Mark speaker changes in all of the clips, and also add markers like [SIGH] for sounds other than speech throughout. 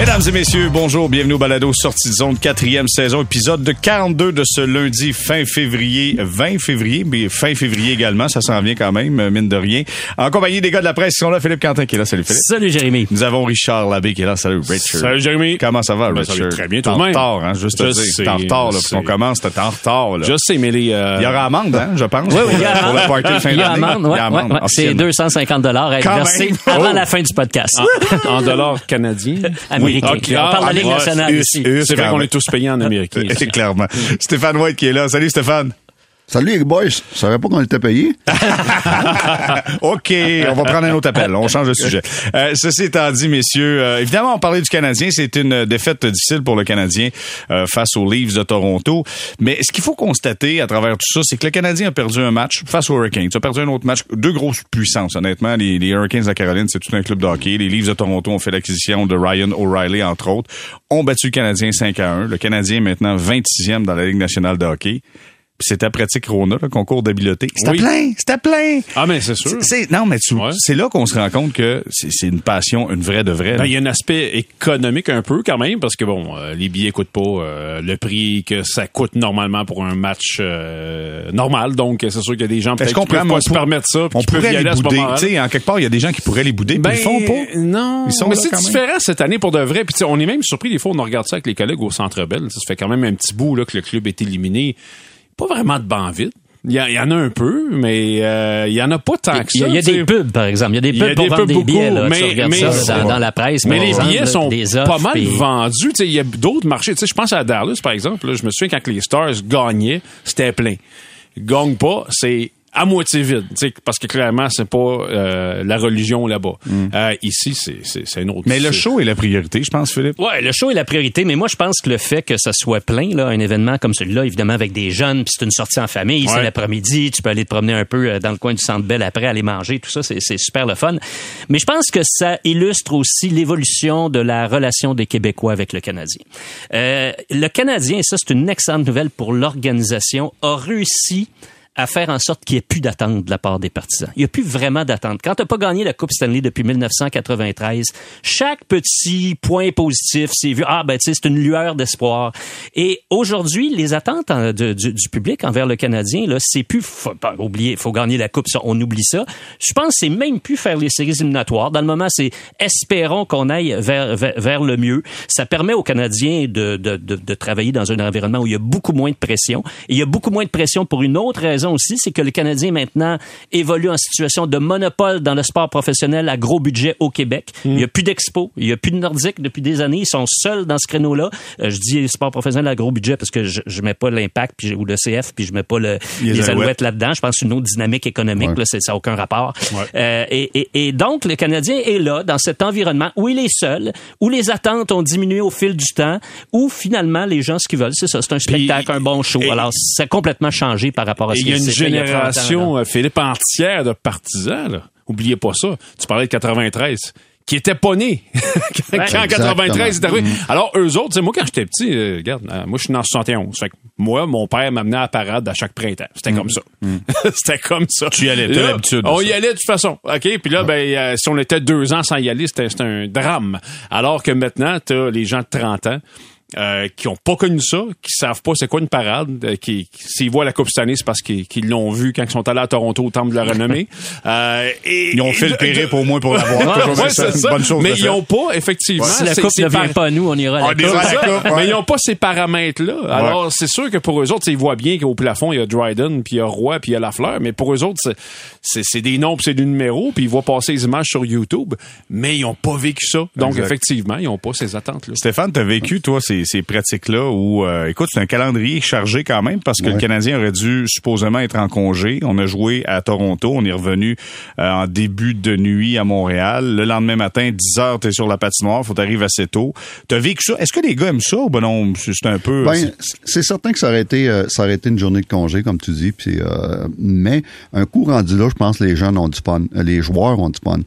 Speaker 1: Mesdames et messieurs, bonjour, bienvenue au Balado Sortie de zone, quatrième saison, épisode de 42 de ce lundi fin février, 20 février, mais fin février également, ça s'en vient quand même, mine de rien. En compagnie des gars de la presse qui sont là, Philippe Quentin qui est là, salut Philippe.
Speaker 2: Salut Jérémy.
Speaker 1: Nous avons Richard Labbé qui est là, salut Richard.
Speaker 3: Salut Jérémy.
Speaker 1: Comment ça va
Speaker 3: Ben, ça
Speaker 1: Richard?
Speaker 3: va très bien,
Speaker 1: T'es en
Speaker 3: toi-même.
Speaker 1: retard, hein, juste te
Speaker 3: Je sais,
Speaker 1: en retard, là, qu'on commence, t'es en retard, là.
Speaker 3: Je sais, mais les... euh,
Speaker 1: Il y aura amende, hein, je pense.
Speaker 2: Oui, oui, il y a
Speaker 1: Pour party de fin
Speaker 2: Il y a
Speaker 1: d'année.
Speaker 2: amende, ouais,
Speaker 1: Il y a amende,
Speaker 2: ouais, ouais. C'est
Speaker 1: officiellement.
Speaker 2: 250 dollars à être
Speaker 1: Quand
Speaker 2: versé
Speaker 1: même.
Speaker 2: avant
Speaker 3: Oh.
Speaker 2: la fin du podcast.
Speaker 3: en, en dollars canadiens.
Speaker 2: Américain.
Speaker 3: Ok,
Speaker 2: On parle de la
Speaker 3: ah,
Speaker 2: Ligue nationale
Speaker 1: US,
Speaker 2: ici.
Speaker 1: US,
Speaker 3: C'est vrai qu'on est tous payés en américain. [LAUGHS]
Speaker 1: Clairement. Stéphane White qui est là. Salut Stéphane.
Speaker 4: Salut les boys, je savais pas qu'on était payé. [LAUGHS]
Speaker 1: OK, on va prendre un autre appel. On change de sujet. Euh, ceci étant dit, messieurs, euh, évidemment, on parlait du Canadien. C'est une défaite difficile pour le Canadien euh, face aux Leafs de Toronto. Mais ce qu'il faut constater à travers tout ça, c'est que le Canadien a perdu un match face aux Hurricanes. Il a perdu un autre match. Deux grosses puissances, honnêtement. Les, Hurricanes de Caroline, c'est tout un club de hockey. Les Leafs de Toronto ont fait l'acquisition de Ryan O'Reilly, entre autres. Ont battu le Canadien 5 à 1. Le Canadien est maintenant 26e dans la Ligue nationale de hockey. C'était à pratique Rona, le concours d'habileté. C'était
Speaker 3: Oui.
Speaker 1: plein, c'était plein.
Speaker 3: Ah, mais c'est sûr.
Speaker 1: C'est- c'est- non, mais tu-
Speaker 3: Ouais.
Speaker 1: c'est là qu'on se rend compte que c'est c'est une passion, une vraie de vraie.
Speaker 3: Ben, il y a un aspect économique un peu quand même, parce que bon, euh, les billets coûtent pas euh, le prix que ça coûte normalement pour un match euh, normal. Donc, c'est sûr qu'il y a des gens
Speaker 1: Est-ce
Speaker 3: peut-être
Speaker 1: qu'on
Speaker 3: qui peuvent pas se permettre ça,
Speaker 1: on
Speaker 3: qui peuvent
Speaker 1: pourrait
Speaker 3: y
Speaker 1: les
Speaker 3: aller à ce
Speaker 1: bouder.
Speaker 3: moment-là.
Speaker 1: Tu sais, en quelque part, il y a des gens qui pourraient les bouder,
Speaker 3: Ben,
Speaker 1: ils le font pas.
Speaker 3: Non.
Speaker 1: Ils sont
Speaker 3: mais
Speaker 1: là
Speaker 3: c'est
Speaker 1: quand même.
Speaker 3: différent cette année pour de vrai. Puis tu sais, on est même surpris des fois, on regarde ça avec les collègues au Centre Bell. Ça fait quand même un petit bout là que le club est éliminé. Pas vraiment de banc vide. Il y, en a un peu, mais euh, il y en a pas tant que
Speaker 2: Il y
Speaker 3: ça.
Speaker 2: a, il y a des pubs, par exemple. Il y a des
Speaker 3: a
Speaker 2: pubs pour
Speaker 3: des
Speaker 2: vendre
Speaker 3: pubs
Speaker 2: des billets.
Speaker 3: beaucoup,
Speaker 2: Là. tu
Speaker 3: mais-
Speaker 2: regardes
Speaker 3: mais-
Speaker 2: ça dans, dans la presse.
Speaker 3: Mais les billets sont
Speaker 2: offres,
Speaker 3: pas mal vendus. Il y a d'autres marchés. Je pense à Dallas, par exemple. là, je me souviens quand les Stars gagnaient, c'était plein. Ils gagnent pas, c'est à moitié vide. tu sais, Parce que clairement, c'est pas euh, la religion là-bas. Euh, ici, c'est c'est- c'est un autre.
Speaker 1: Mm. Mais le show est la priorité, je pense, Philippe.
Speaker 2: Ouais, le show est la priorité, mais moi je pense que le fait que ça soit plein, là, un événement comme celui-là, évidemment avec des jeunes, puis c'est une sortie en famille, c'est l'après-midi, tu peux aller te promener un peu euh, dans le coin du Centre Bell après, aller manger, tout ça, c'est c'est super le fun. Mais je pense que ça illustre aussi l'évolution de la relation des Québécois avec le Canadien. Euh, le Canadien, et ça c'est une excellente nouvelle pour l'organisation, a réussi à faire en sorte qu'il n'y ait plus d'attente de la part des partisans. Il n'y a plus vraiment d'attente. Quand tu n'as pas gagné la Coupe Stanley depuis 1993, chaque petit point positif, c'est vu, ah ben tu sais, c'est une lueur d'espoir. Et aujourd'hui, les attentes en- de- du, public envers le Canadien, là, c'est plus, faut pas oublier, faut gagner la Coupe, ça, on oublie ça. Je pense que c'est même plus faire les séries éliminatoires. Dans le moment, c'est espérons qu'on aille vers, vers, vers le mieux. Ça permet aux Canadiens de, de, de, de travailler dans un environnement où il y a beaucoup moins de pression. Et il y a beaucoup moins de pression pour une autre raison aussi, c'est que le Canadien maintenant évolue en situation de monopole dans le sport professionnel à gros budget au Québec. Il y a plus d'expo, il y a plus de Nordique depuis des années. Ils sont seuls dans ce créneau-là. Euh, je dis sport professionnel à gros budget parce que je, je mets pas l'impact ou le CF puis je mets pas le,
Speaker 1: Les
Speaker 2: les,
Speaker 1: Alouettes.
Speaker 2: là-dedans. Je pense que une autre dynamique économique.
Speaker 4: Ouais.
Speaker 2: Là, c'est- ça n'a aucun rapport. Euh, et, et, et donc, le Canadien est là, dans cet environnement où il est seul, où les attentes ont diminué au fil du temps, où finalement, les gens, ce qu'ils veulent, c'est ça, c'est un spectacle, un bon show.
Speaker 3: et-
Speaker 2: Alors, ça a complètement changé par rapport à ce
Speaker 3: il y a une
Speaker 2: il y a 30 ans,
Speaker 3: génération, euh, Philippe, entière de partisans. Là. Oubliez pas ça. Tu parlais de 93 qui était pas né [LAUGHS] quand,
Speaker 2: Ouais.
Speaker 3: quand 93 est arrivé.
Speaker 4: Mm.
Speaker 3: Alors, eux autres, moi, quand j'étais petit, euh, regarde, euh, moi, je suis né en 71. Fait que moi, mon père m'amenait à la parade à chaque printemps. C'était comme ça. [LAUGHS] c'était comme ça.
Speaker 1: Tu y allais, t'as l'habitude de
Speaker 3: On
Speaker 1: ça.
Speaker 3: y allait de toute façon. OK? Puis là, ben, euh, si on était deux ans sans y aller, c'était c'était un drame. Alors que maintenant, t'as les gens de 30 ans euh, qui ont pas connu ça, qui savent pas c'est quoi une parade, euh, qui, qui- s'ils voient la Coupe cette année, c'est parce qu'ils l'ont vu quand ils sont allés à Toronto au Temple de la [LAUGHS] Renommée. Euh, et,
Speaker 1: Ils ont fait le périple au moins pour l'avoir. [LAUGHS]
Speaker 3: Ouais, c'est ça.
Speaker 1: bonne chose
Speaker 3: Mais ils
Speaker 1: faire.
Speaker 3: ont pas, effectivement.
Speaker 2: Si la coupe ne vient
Speaker 3: par-
Speaker 2: pas à nous, on ira à la
Speaker 1: Ah,
Speaker 2: coupe.
Speaker 1: la ouais.
Speaker 3: Mais ils n'ont pas ces paramètres-là. Alors, c'est sûr que pour eux autres, ils voient bien qu'au plafond, il y a Dryden, puis il y a Roy, puis il y a Lafleur. Mais pour eux autres, c'est- des noms, puis c'est des numéros, puis ils voient passer les images sur YouTube. Mais ils n'ont pas vécu ça. Donc,
Speaker 1: Exact.
Speaker 3: effectivement, ils n'ont pas ces attentes-là.
Speaker 1: Stéphane, t'as vécu, toi, ces, ces pratiques-là où, euh, écoute, c'est un calendrier chargé quand même parce que le. Canadien aurait dû supposément être en congé. On a joué à Toronto. On est revenu euh, en début de nuit à Montréal. Le lendemain matin, 10 heures, t'es sur la patinoire. Faut t'arriver assez tôt. T'as vécu ça? Est-ce que les gars aiment ça ou ben non, c'est c'est un peu...
Speaker 4: Ben, c'est certain que ça aurait été, euh, ça aurait été une journée de congé, comme tu dis. Puis, euh, mais un coup rendu là, je pense que les jeunes ont du fun, euh, les joueurs ont du fun.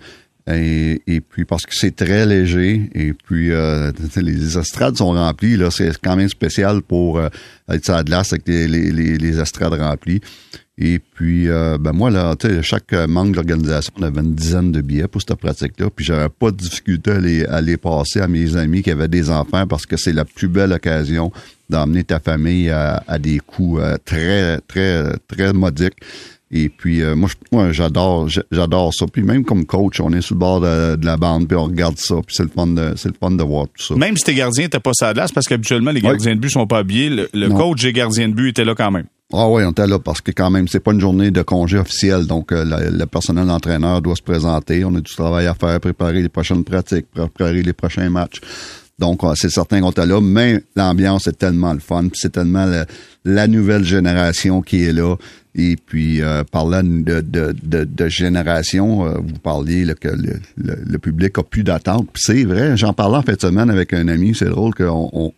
Speaker 4: Et, puis parce que c'est très léger et puis euh, [LAUGHS] les estrades sont remplies là c'est quand même spécial pour euh, être sur la glace avec les, les, les, estrades remplies Et puis, euh, ben moi, là, chaque manque d'organisation, on avait une dizaine de billets pour cette pratique-là. Puis, j'avais pas de difficulté à les, à les passer à mes amis qui avaient des enfants parce que c'est la plus belle occasion d'emmener ta famille à, à des coûts euh, très, très, très modiques. Et puis euh, moi, j'adore, j'adore ça. Puis même comme coach, on est sur le bord de, de la bande, puis on regarde ça, puis c'est le fun de, c'est le fun de voir tout ça.
Speaker 1: Même si tes gardiens n'étaient pas la glace, parce qu'habituellement, les gardiens de but sont pas habillés, le, le coach des gardiens de but était là quand même.
Speaker 4: Ah oui, on était là parce que quand même, c'est pas une journée de congé officiel, donc euh, la- le personnel d'entraîneur doit se présenter. On a du travail à faire, préparer les prochaines pratiques, préparer les prochains matchs. Donc, euh, c'est certain qu'on était là, mais l'ambiance est tellement le fun, c'est tellement le- la nouvelle génération qui est là. Et puis, euh, parlant de, génération, euh, vous parliez que le, public a plus d'attente. C'est vrai, j'en parlais en de semaine avec un ami, c'est drôle que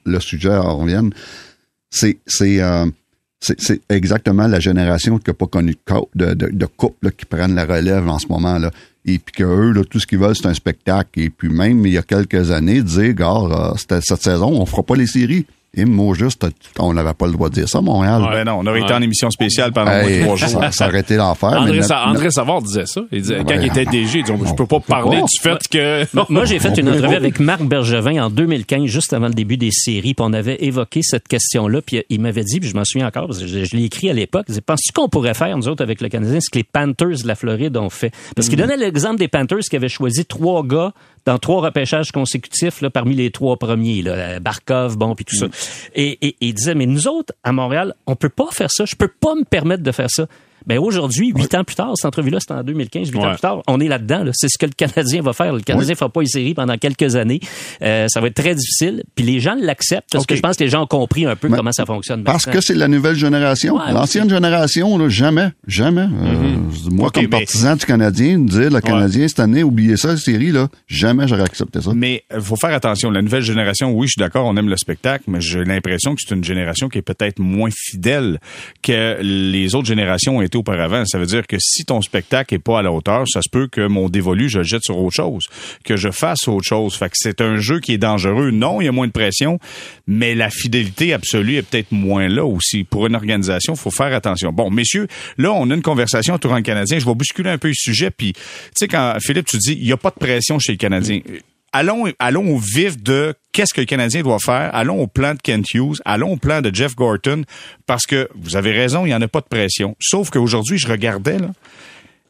Speaker 4: le sujet en revienne. Euh, c'est exactement la génération qui n'a pas connu de, cou- de, de, de couple qui prennent la relève en ce moment. là Et puis qu'eux, là, tout ce qu'ils veulent, c'est un spectacle. Et puis même il y a quelques années, dire, gars, euh, c'était cette saison, on fera pas les séries. Et mot juste, on n'avait pas le droit de dire ça, Montréal.
Speaker 1: Ben non, on aurait été en émission spéciale pendant
Speaker 4: Hey,
Speaker 1: trois jours.
Speaker 4: ça, ça aurait été l'enfer.
Speaker 3: André, Sa- André Savard disait ça. Il disait, quand il était DG, il disait, je peux pas parler
Speaker 4: pas.
Speaker 3: du fait que...
Speaker 2: Moi- Moi, j'ai fait
Speaker 4: On
Speaker 2: une entrevue avec Marc Bergevin en 2015, juste avant le début des séries, puis on avait évoqué cette question-là, puis il m'avait dit, puis je m'en souviens encore, parce que je, je l'ai écrit à l'époque, il disait, penses-tu qu'on pourrait faire, nous autres, avec le Canadien, ce que les Panthers de la Floride ont fait? Parce
Speaker 4: Mm.
Speaker 2: qu'il donnait l'exemple des Panthers qui avaient choisi trois gars dans trois repêchages consécutifs là, parmi les trois premiers, là, Barkov, bon, puis tout
Speaker 4: Mm.
Speaker 2: ça. Et, et- et il disait, mais nous autres, à Montréal, on peut pas faire ça, je peux pas me permettre de faire ça. Ben aujourd'hui, huit ans plus tard, cette entrevue-là, c'était en 2015, huit ans plus tard, on est là-dedans. là. C'est ce que le Canadien va faire. Le Canadien fera pas une série pendant quelques années. Euh, ça va être très difficile. Puis les gens l'acceptent parce que je pense que les gens ont compris un peu
Speaker 4: Mais-
Speaker 2: comment ça fonctionne.
Speaker 4: Parce
Speaker 2: maintenant.
Speaker 4: que c'est la nouvelle génération.
Speaker 2: Ouais,
Speaker 4: L'ancienne génération, là, jamais, jamais. Euh, moi,
Speaker 1: OK,
Speaker 4: comme
Speaker 1: mais-
Speaker 4: partisan du Canadien, dire le Canadien cette année, oubliez ça, la série, là, jamais j'aurais accepté ça.
Speaker 1: Mais il faut faire attention. La nouvelle génération, oui, je suis d'accord, on aime le spectacle, mais j'ai l'impression que c'est une génération qui est peut-être moins fidèle que les autres générations ont été auparavant. Ça veut dire que si ton spectacle est pas à la hauteur, ça se peut que mon dévolu, je le jette sur autre chose, que je fasse autre chose. Fait que c'est un jeu qui est dangereux. Non, il y a moins de pression, mais la fidélité absolue est peut-être moins là aussi. Pour une organisation, il faut faire attention. Bon, messieurs, là, on a une conversation autour du Canadien. Je vais bousculer un peu le sujet. Puis, tu sais, quand Philippe, tu dis, il n'y a pas de pression chez le Canadien allons, allons au vif de qu'est-ce que le Canadien doit faire. Allons au plan de Kent Hughes. Allons au plan de Jeff Gorton. Parce que, vous avez raison, il n'y en a pas de pression. Sauf qu'aujourd'hui, je regardais, là,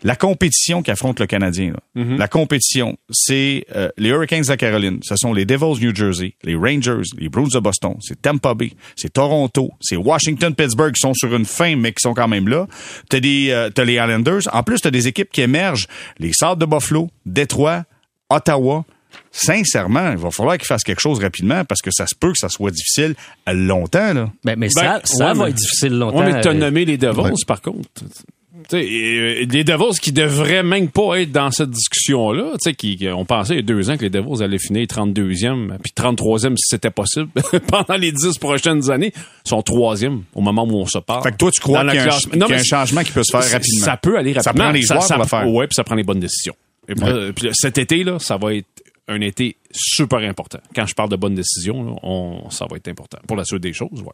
Speaker 1: la compétition qu'affronte le Canadien. là. La compétition, c'est euh, les Hurricanes de la Caroline, ce sont les Devils New Jersey, les Rangers, les Bruins de Boston, c'est Tampa Bay, c'est Toronto, c'est Washington, Pittsburgh qui sont sur une fin mais qui sont quand même là. T'as des, euh, t'as les Islanders. En plus, t'as des équipes qui émergent, les Sables de Buffalo, Détroit, Ottawa. Sincèrement, il va falloir qu'ils fassent quelque chose rapidement parce que ça se peut que ça soit difficile longtemps. Là.
Speaker 2: Ben, mais ça,
Speaker 3: Ben,
Speaker 2: ça
Speaker 3: ouais,
Speaker 2: va
Speaker 3: mais-
Speaker 2: être difficile longtemps.
Speaker 3: Ouais, mais t'as
Speaker 2: Euh,
Speaker 3: nommé les Devils,
Speaker 4: Ouais.
Speaker 3: par contre. Tu sais, euh, les Devils qui devraient même pas être dans cette discussion-là, tu sais, qui, qui- on pensait il y a deux ans que les Devils allaient finir 32e, puis 33e si c'était possible [LAUGHS] pendant les 10 prochaines années, ils sont troisième au moment où on se parle.
Speaker 1: Fait que toi, tu crois qu'il y a, un,
Speaker 3: classe-
Speaker 1: qu'il y a
Speaker 3: Non,
Speaker 1: un
Speaker 3: mais
Speaker 1: changement qui peut se faire
Speaker 3: ça-
Speaker 1: rapidement.
Speaker 3: Ça peut aller
Speaker 1: Ça
Speaker 3: rapidement.
Speaker 1: prend les joueurs pour le faire.
Speaker 3: Ouais, puis ça prend les bonnes décisions. Et puis là, cet été, là, ça va être un été super important. Quand je parle de bonnes décisions, là, on, ça va être important. Pour la suite des choses, ouais.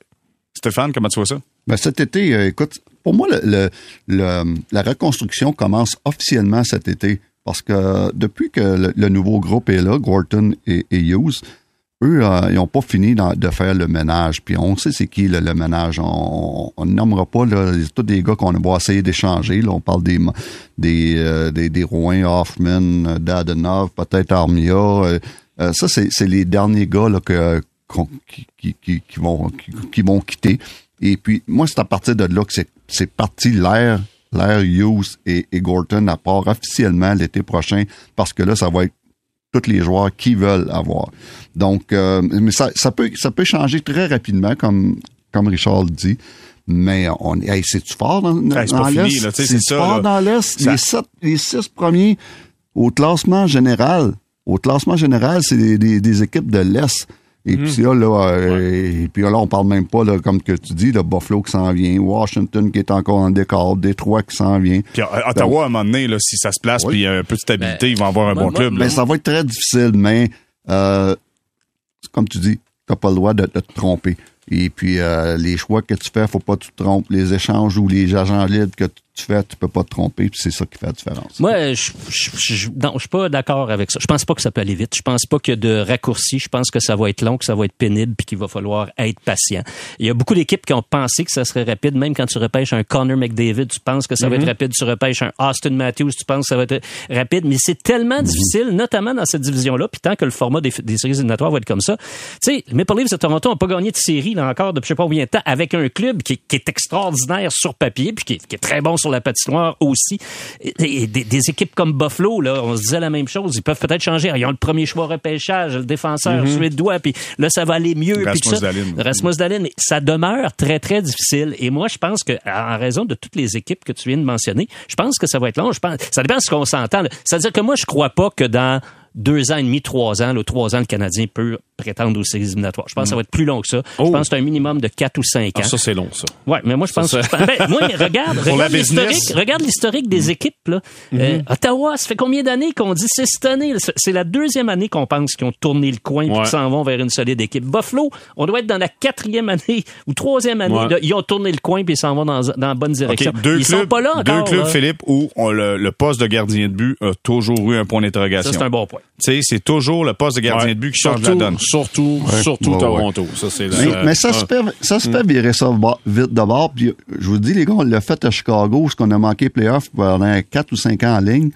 Speaker 1: Stéphane, comment tu vois ça?
Speaker 4: Ben, cet été, euh, écoute, pour moi, le, le- le- la reconstruction commence officiellement cet été. Parce que depuis que le, le nouveau groupe est là, Gorton et, et Hughes, eux, euh, ils n'ont pas fini de faire le ménage. Puis on sait c'est qui le, le ménage. On ne nommera pas là, tous des gars qu'on va essayer d'échanger. On parle des des euh, des, des Rouen, Hoffman, Dadenov, peut-être Armia. Euh, euh, ça, c'est les derniers gars là, que, qui, qui, qui, vont, qui, vont quitter. Et puis, moi, c'est à partir de là que c'est, c'est parti l'ère, l'ère Hughes et, et Gorton à part officiellement l'été prochain, parce que là, ça va être tous les joueurs qui veulent avoir. Donc, euh, mais ça, ça peut, ça peut changer très rapidement, comme, comme Richard le dit. Mais on, hey, c'est-tu fort dans,
Speaker 1: Hey, c'est
Speaker 4: l'Est?
Speaker 1: c'est
Speaker 4: fort
Speaker 1: là.
Speaker 4: dans l'Est?
Speaker 1: Ça-
Speaker 4: Les, sept, les six premiers au classement général. Au classement général, c'est des, des- des équipes de l'Est. Et
Speaker 1: Mhm.
Speaker 4: puis là, là, euh, et puis là, on parle même pas, là, comme que tu dis, le Buffalo qui s'en vient, Washington qui est encore en décor, Détroit qui s'en vient.
Speaker 1: Puis euh, Ottawa, à un moment donné, là, si ça se place,
Speaker 4: Oui.
Speaker 1: puis il y a un peu de stabilité,
Speaker 2: Ben,
Speaker 1: ils vont avoir un
Speaker 2: moi-
Speaker 1: bon
Speaker 2: moi-
Speaker 1: club. là.
Speaker 4: Mais ça va être très difficile, mais euh, comme tu dis, t'as pas le droit de, de te tromper. Et puis, euh, les choix que tu fais, faut pas que tu te trompes. Les échanges ou les agents libres que tu fais, tu peux pas te tromper, puis c'est ça qui fait la différence.
Speaker 2: Moi, je, je, je, non, je suis pas d'accord avec ça. Je pense pas que ça peut aller vite. Je pense pas qu'il y a de raccourcis. Je pense que ça va être long, que ça va être pénible, puis qu'il va falloir être patient. Il y a beaucoup d'équipes qui ont pensé que ça serait rapide. Même quand tu repêches un Connor McDavid, tu penses que ça va être rapide. Tu repêches un Austin Matthews, tu penses que ça va être rapide. Mais c'est tellement difficile, notamment dans cette division-là, puis tant que le format des, des séries éliminatoires va être comme ça. Tu sais, Maple Leafs de Toronto n'ont pas gagné de série, là encore, depuis je sais pas combien de temps, avec un club qui, qui est extraordinaire sur papier, puis qui est, qui est très bon sur la patinoire aussi. Et, des, des, équipes comme Buffalo, là, on se disait la même chose. Ils peuvent peut-être changer. Ils ont le premier choix repêchage, le défenseur suédois, puis là, ça va aller mieux.
Speaker 1: Rasmus. Dahlin.
Speaker 2: Rasmus Dahlin. Mais ça demeure très, très difficile. Et moi, je pense que, en raison de toutes les équipes que tu viens de mentionner, je pense que ça va être long. Je pense, ça dépend de ce qu'on s'entend. C'est-à-dire que moi, je crois pas que dans deux ans et demi, trois ans, là, trois ans, le Canadien peut prétendre aux séries éliminatoires. Je pense que ça va être plus long que ça. Je
Speaker 3: Oh.
Speaker 2: pense que c'est un minimum de quatre ou cinq ans.
Speaker 3: Ah, ça, c'est long, ça.
Speaker 2: Ouais, mais moi je pense.
Speaker 3: Ça,
Speaker 2: je pense- ben, moi, regarde, [LAUGHS] regarde l'historique, regarde l'historique des équipes là. Euh, Ottawa, ça fait combien d'années qu'on dit c'est cette année? C'est- la deuxième année qu'on pense qu'ils ont tourné le coin et
Speaker 3: Ouais.
Speaker 2: qu'ils s'en vont vers une solide équipe. Buffalo, on doit être dans la quatrième année ou troisième année.
Speaker 3: Ouais.
Speaker 2: là, ils ont tourné le coin puis ils s'en vont dans, dans la bonne direction.
Speaker 1: deux
Speaker 2: ils
Speaker 1: clubs,
Speaker 2: sont pas là
Speaker 1: deux
Speaker 2: encore.
Speaker 1: clubs,
Speaker 2: là.
Speaker 1: Philippe, où on- le, le poste de gardien de but a toujours eu un point
Speaker 2: Ça
Speaker 1: d'interrogation.
Speaker 2: c'est un bon point.
Speaker 1: Tu sais, c'est toujours le poste de gardien
Speaker 3: Ouais.
Speaker 1: de but qui change
Speaker 3: surtout,
Speaker 1: la donne.
Speaker 3: Surtout, surtout
Speaker 4: Ouais,
Speaker 3: Toronto. Ça, c'est
Speaker 4: Mais, ça, se fait, ça se fait virer ça vite de bord. Puis, je vous dis, les gars, on l'a fait à Chicago, ce qu'on a manqué playoff pendant 4 ou 5 ans en ligne.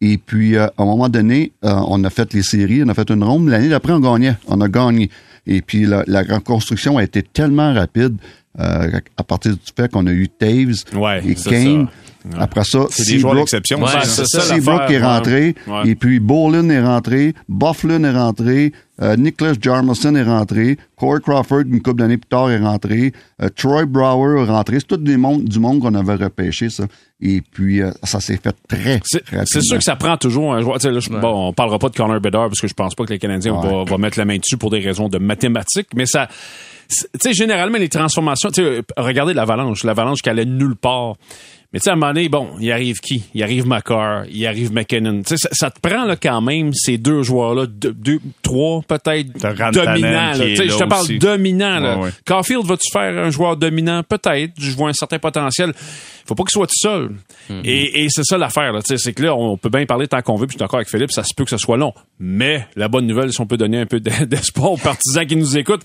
Speaker 4: Et puis, euh, à un moment donné, euh, on a fait les séries, on a fait une ronde. L'année d'après, on gagnait. On a gagné. Et puis, la, la reconstruction a été tellement rapide euh, à partir du fait qu'on a eu Taves et Kane. Après ça,
Speaker 1: C'est des joueurs
Speaker 4: Seabrook-
Speaker 1: d'exception.
Speaker 2: Ouais,
Speaker 4: Seabrook est rentré.
Speaker 3: Ouais.
Speaker 4: et puis Bolin est rentré, Bufflin est rentré, euh, Nicholas Jarmelson est rentré, Corey Crawford, une couple d'années plus tard, est rentré, euh, Troy Brower est rentré. C'est tout des mondes, du monde qu'on avait repêché, ça. Et puis, euh, ça s'est fait très
Speaker 3: C'est
Speaker 4: rapidement.
Speaker 3: c'est sûr que ça prend toujours un joueur. là, je- Bon, on parlera pas de Connor Bedard parce que je pense pas que les Canadiens
Speaker 4: Ouais.
Speaker 3: vont va mettre la main dessus pour des raisons de mathématiques, mais ça. Tu sais, généralement, les transformations, tu sais, regardez l'avalanche, l'avalanche qui allait nulle part. Mais tu sais, à un moment donné, bon, il arrive qui? Il arrive McCarr, il arrive McKinnon. Ça, ça te prend là, quand même ces deux joueurs-là, deux, deux- trois peut-être dominants. je te parle dominant. Là.
Speaker 1: Ouais, ouais.
Speaker 3: Caulfield, vas-tu faire un joueur dominant? Peut-être. Je vois un certain potentiel. Faut pas qu'il soit tout seul.
Speaker 1: Mm-hmm.
Speaker 3: Et, et c'est ça l'affaire. là. Tu sais, C'est que là, on peut bien parler tant qu'on veut, puis je suis d'accord avec Philippe, ça se peut que ce soit long. Mais la bonne nouvelle, si on peut donner un peu [LAUGHS] d'espoir aux partisans qui nous écoutent,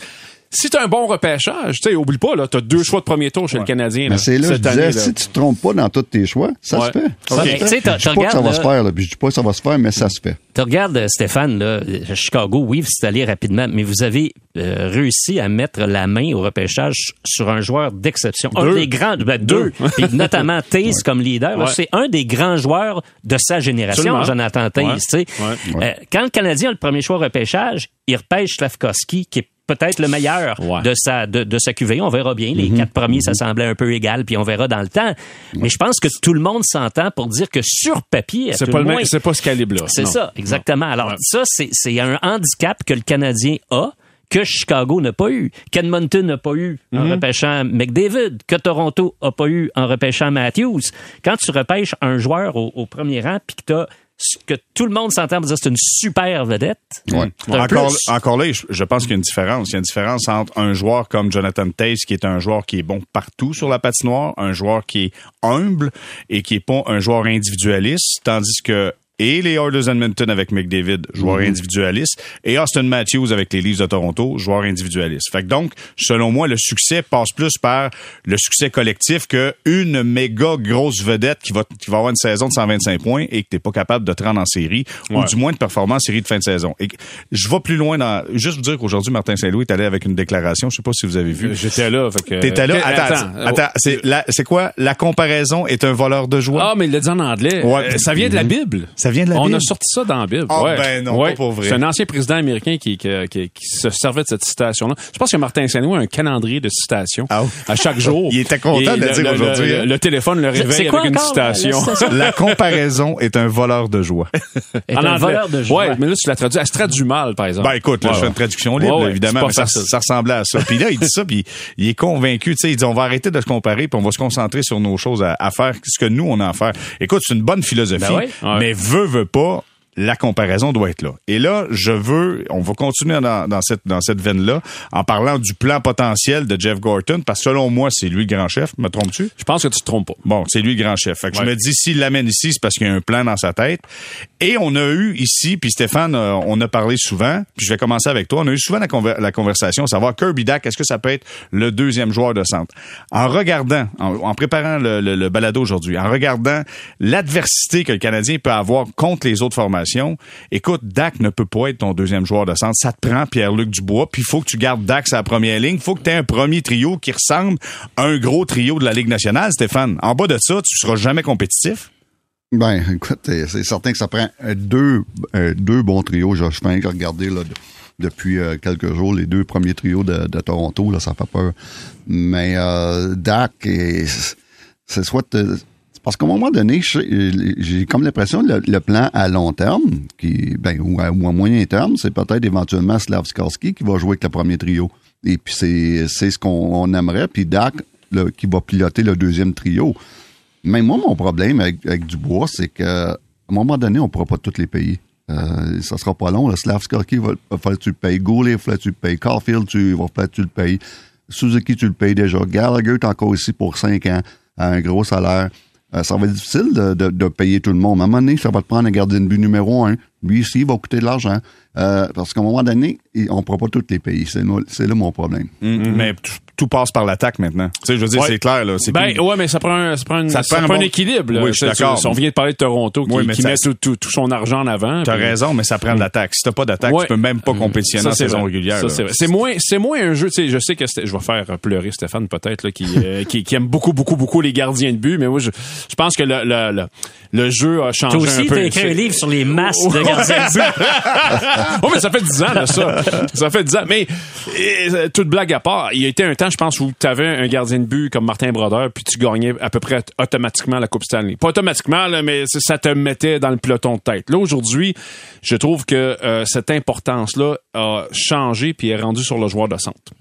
Speaker 3: si t'as un bon repêchage, tu sais, oublie pas, là, t'as deux choix de premier tour chez le Canadien.
Speaker 4: Mais c'est là, je disais,
Speaker 3: année, là.
Speaker 4: si tu te trompes pas dans tous tes choix, ça
Speaker 3: Ouais.
Speaker 4: se fait. Ça
Speaker 3: Ok.
Speaker 4: se fait.
Speaker 2: tu sais, t'as-
Speaker 4: je dis pas que ça
Speaker 2: regardes,
Speaker 4: va se faire, là, puis je dis pas que ça va se faire, mais ça se fait.
Speaker 2: Tu regardes, euh, Stéphane, là, à Chicago, oui, c'est allé rapidement, mais vous avez euh, réussi à mettre la main au repêchage sur un joueur d'exception. Un des grands, ben, deux, [LAUGHS] puis notamment Taze comme leader.
Speaker 3: Ouais.
Speaker 2: C'est un des grands joueurs de sa génération,
Speaker 3: Absolument.
Speaker 2: Jonathan Taze. Tu.
Speaker 3: Ouais.
Speaker 2: Euh, quand le Canadien a le premier choix au repêchage, il repêche Slavkovski, qui est peut-être le meilleur
Speaker 3: Ouais.
Speaker 2: de sa de, de sa QV. On verra bien. Les quatre premiers, ça semblait un peu égal, puis on verra dans le temps. Mais je pense que tout le monde s'entend pour dire que sur papier,
Speaker 3: C'est pas
Speaker 2: moins,
Speaker 3: pas ce calibre-là.
Speaker 2: c'est ça, exactement. Alors,
Speaker 3: Ouais.
Speaker 2: ça, c'est, un handicap que le Canadien a que Chicago n'a pas eu, qu'Edmonton n'a pas eu en
Speaker 3: Mhm.
Speaker 2: repêchant McDavid, que Toronto n'a pas eu en repêchant Matthews. Quand tu repêches un joueur au, au premier rang, puis que t'as ce que tout le monde s'entend pour dire c'est une super vedette.
Speaker 4: Ouais.
Speaker 2: c'est un
Speaker 1: Encore, là, je, je pense qu'il y a une différence. Il y a une différence entre un joueur comme Jonathan Taze, qui est un joueur qui est bon partout sur la patinoire, un joueur qui est humble et qui est pas un joueur individualiste, tandis que et les Oilers Edmonton avec McDavid, joueur
Speaker 2: Mhm.
Speaker 1: individualiste, et Austin Matthews avec les Leafs de Toronto, joueur individualiste. Fait que donc, selon moi, le succès passe plus par le succès collectif que une méga grosse vedette qui va, qui va avoir une saison de 125 points et que t'es pas capable de te rendre en série, ou du moins de performer en série de fin de saison. Et je vais plus loin dans, juste vous dire qu'aujourd'hui, Martin Saint-Louis est allé avec une déclaration, je sais pas si vous avez vu.
Speaker 3: J'étais là. fait que-
Speaker 1: T'étais là?
Speaker 3: Euh,
Speaker 1: Attends, attends, c'est, la- c'est quoi? La comparaison est un voleur de joie?
Speaker 3: Ah, mais il l'a dit en anglais.
Speaker 1: Ouais.
Speaker 3: Euh, ça vient de la Bible.
Speaker 1: Ça vient de la
Speaker 3: On
Speaker 1: Bible?
Speaker 3: a sorti ça dans la Bible.
Speaker 1: Ah,
Speaker 3: ouais.
Speaker 1: ben non,
Speaker 3: Ouais.
Speaker 1: pas pour vrai.
Speaker 3: C'est un ancien président américain qui, qui, qui- qui se servait de cette citation-là. Je pense que Martin Saint-Louis a un calendrier de citations
Speaker 1: oui.
Speaker 3: à chaque jour. [LAUGHS]
Speaker 1: Il était content
Speaker 3: Et
Speaker 1: de le dire aujourd'hui,
Speaker 3: Le,
Speaker 1: hein.
Speaker 3: le téléphone le
Speaker 2: C'est
Speaker 3: réveille
Speaker 2: quoi
Speaker 3: avec une
Speaker 2: la citation. [LAUGHS]
Speaker 1: La comparaison est un voleur de joie. [LAUGHS]
Speaker 2: Est
Speaker 3: En
Speaker 2: un
Speaker 3: anglais.
Speaker 2: voleur de joie.
Speaker 3: Ouais, mais là, tu l'as traduit. Elle se traduit mal, par exemple.
Speaker 1: Ben écoute, là,
Speaker 3: Ouais,
Speaker 1: je fais une traduction libre, évidemment, mais ça, ressemblait à ça. Puis là, il dit ça, puis il est convaincu. Tu sais, il dit on va arrêter de se comparer, puis on va se concentrer sur nos choses à, à faire, ce que nous on a à faire. Écoute, c'est une bonne philosophie,
Speaker 2: Ben
Speaker 1: mais veut veut pas. La comparaison doit être là. Et là, je veux, on va continuer dans, dans cette dans cette veine-là en parlant du plan potentiel de Jeff Gorton, parce que selon moi, c'est lui le grand chef. Me trompes-tu?
Speaker 3: Je pense que tu te trompes pas.
Speaker 1: Bon, c'est lui le grand chef. Fait que je me dis, s'il l'amène ici, c'est parce qu'il y a un plan dans sa tête. Et on a eu ici, puis Stéphane, euh, on a parlé souvent, puis je vais commencer avec toi, on a eu souvent la, conver- la conversation, savoir Kirby Dak, est-ce que ça peut être le deuxième joueur de centre? En regardant, en, en préparant le, le- le balado aujourd'hui, en regardant l'adversité que le Canadien peut avoir contre les autres formations, écoute, Dak ne peut pas être ton deuxième joueur de centre. Ça te prend Pierre-Luc Dubois, puis il faut que tu gardes Dak la première ligne. Il faut que tu aies un premier trio qui ressemble à un gros trio de la Ligue nationale, Stéphane. En bas de ça, tu seras jamais compétitif.
Speaker 4: Ben, écoute, euh, c'est certain que ça prend euh, deux, euh, deux bons trios. Rien que regarder là, de- depuis quelques jours les deux premiers trios de, Toronto. Là, ça fait peur. Mais Dak, c'est soit... euh, parce qu'à un moment donné, je- j'ai comme l'impression que le, plan à long terme, qui, ben, ou, à, moyen terme, c'est peut-être éventuellement Slavskarski qui va jouer avec le premier trio. Et puis c'est ce qu'on on aimerait. Puis Dak, qui va piloter le deuxième trio. Mais moi, mon problème avec, Dubois, c'est que à un moment donné, on ne pourra pas tous les payer. Euh, ça sera pas long. Le Slavskarki, va, falloir que tu le payes. Goulet, il va tu le payes. Caulfield, tu, va falloir que tu le payes. Suzuki, tu le payes déjà. Gallagher est encore ici pour 5 ans à un gros salaire. Euh, ça va être difficile de, de, de payer tout le monde. À un moment donné, ça va te prendre un gardien de but numéro un. Lui ici, il va coûter de l'argent. Euh, parce qu'à un moment donné, on ne pourra pas tous les payer. C'est là, c'est là mon problème.
Speaker 1: Mais tout, passe par l'attaque maintenant. Tu sais, je veux dire,
Speaker 3: Ouais.
Speaker 1: c'est clair, là.
Speaker 3: Ben
Speaker 1: plus-
Speaker 3: ouais, mais ça prend un, ça prend, une-
Speaker 1: Ça prend
Speaker 3: prend
Speaker 1: un bon-
Speaker 3: équilibre. là.
Speaker 1: Oui, je suis d'accord.
Speaker 3: On vient de parler de Toronto qui,
Speaker 1: Oui, mais
Speaker 3: qui
Speaker 1: ça-
Speaker 3: met tout, tout- tout son argent en avant.
Speaker 1: T'as
Speaker 3: puis-
Speaker 1: raison, mais ça prend de l'attaque. Si t'as pas d'attaque,
Speaker 3: Ouais.
Speaker 1: tu peux même pas compétitionner en
Speaker 3: Ça, c'est
Speaker 1: saison
Speaker 3: vrai.
Speaker 1: régulière.
Speaker 3: C'est moins, c'est moins un jeu. Tu sais, je sais que je vais faire pleurer Stéphane peut-être là, qui, euh, [LAUGHS] qui, qui aime beaucoup, beaucoup, beaucoup les gardiens de but. Mais moi, je, je pense que le, le, le, le jeu a changé
Speaker 2: Toi aussi,
Speaker 3: un peu.
Speaker 2: t'as écrit un livre sur les masses de gardiens [LAUGHS]
Speaker 3: oh, mais ça fait 10 ans, ça. Ça fait 10 ans. Mais, euh, toute blague à part, il y a été un temps, je pense, où tu avais un gardien de but comme Martin Brodeur, puis tu gagnais à peu près automatiquement la Coupe Stanley. Pas automatiquement, là, mais ça te mettait dans le peloton de tête. Là, aujourd'hui, je trouve que euh, cette importance-là a changé puis est rendue sur le joueur de centre.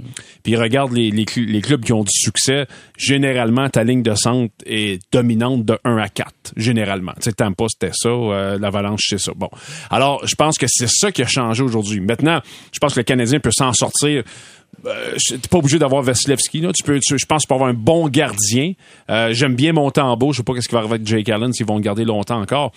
Speaker 3: Puis regarde les, les clubs qui ont du succès, généralement, ta ligne de centre est dominante de 1 à 4, généralement. Tu sais, Tampa, c'était ça, euh, l'Avalanche, c'est ça. Bon. Alors, je pense que c'est ça qui a changé aujourd'hui. Maintenant, je pense que le Canadien peut s'en sortir. Euh, t'es pas obligé d'avoir Vasilevski. Tu peux, tu- je pense peux avoir un bon gardien. Euh, J'aime bien monter en beau. Je sais pas qu'est-ce qui va arriver avec Jake Allen s'ils vont le garder longtemps encore.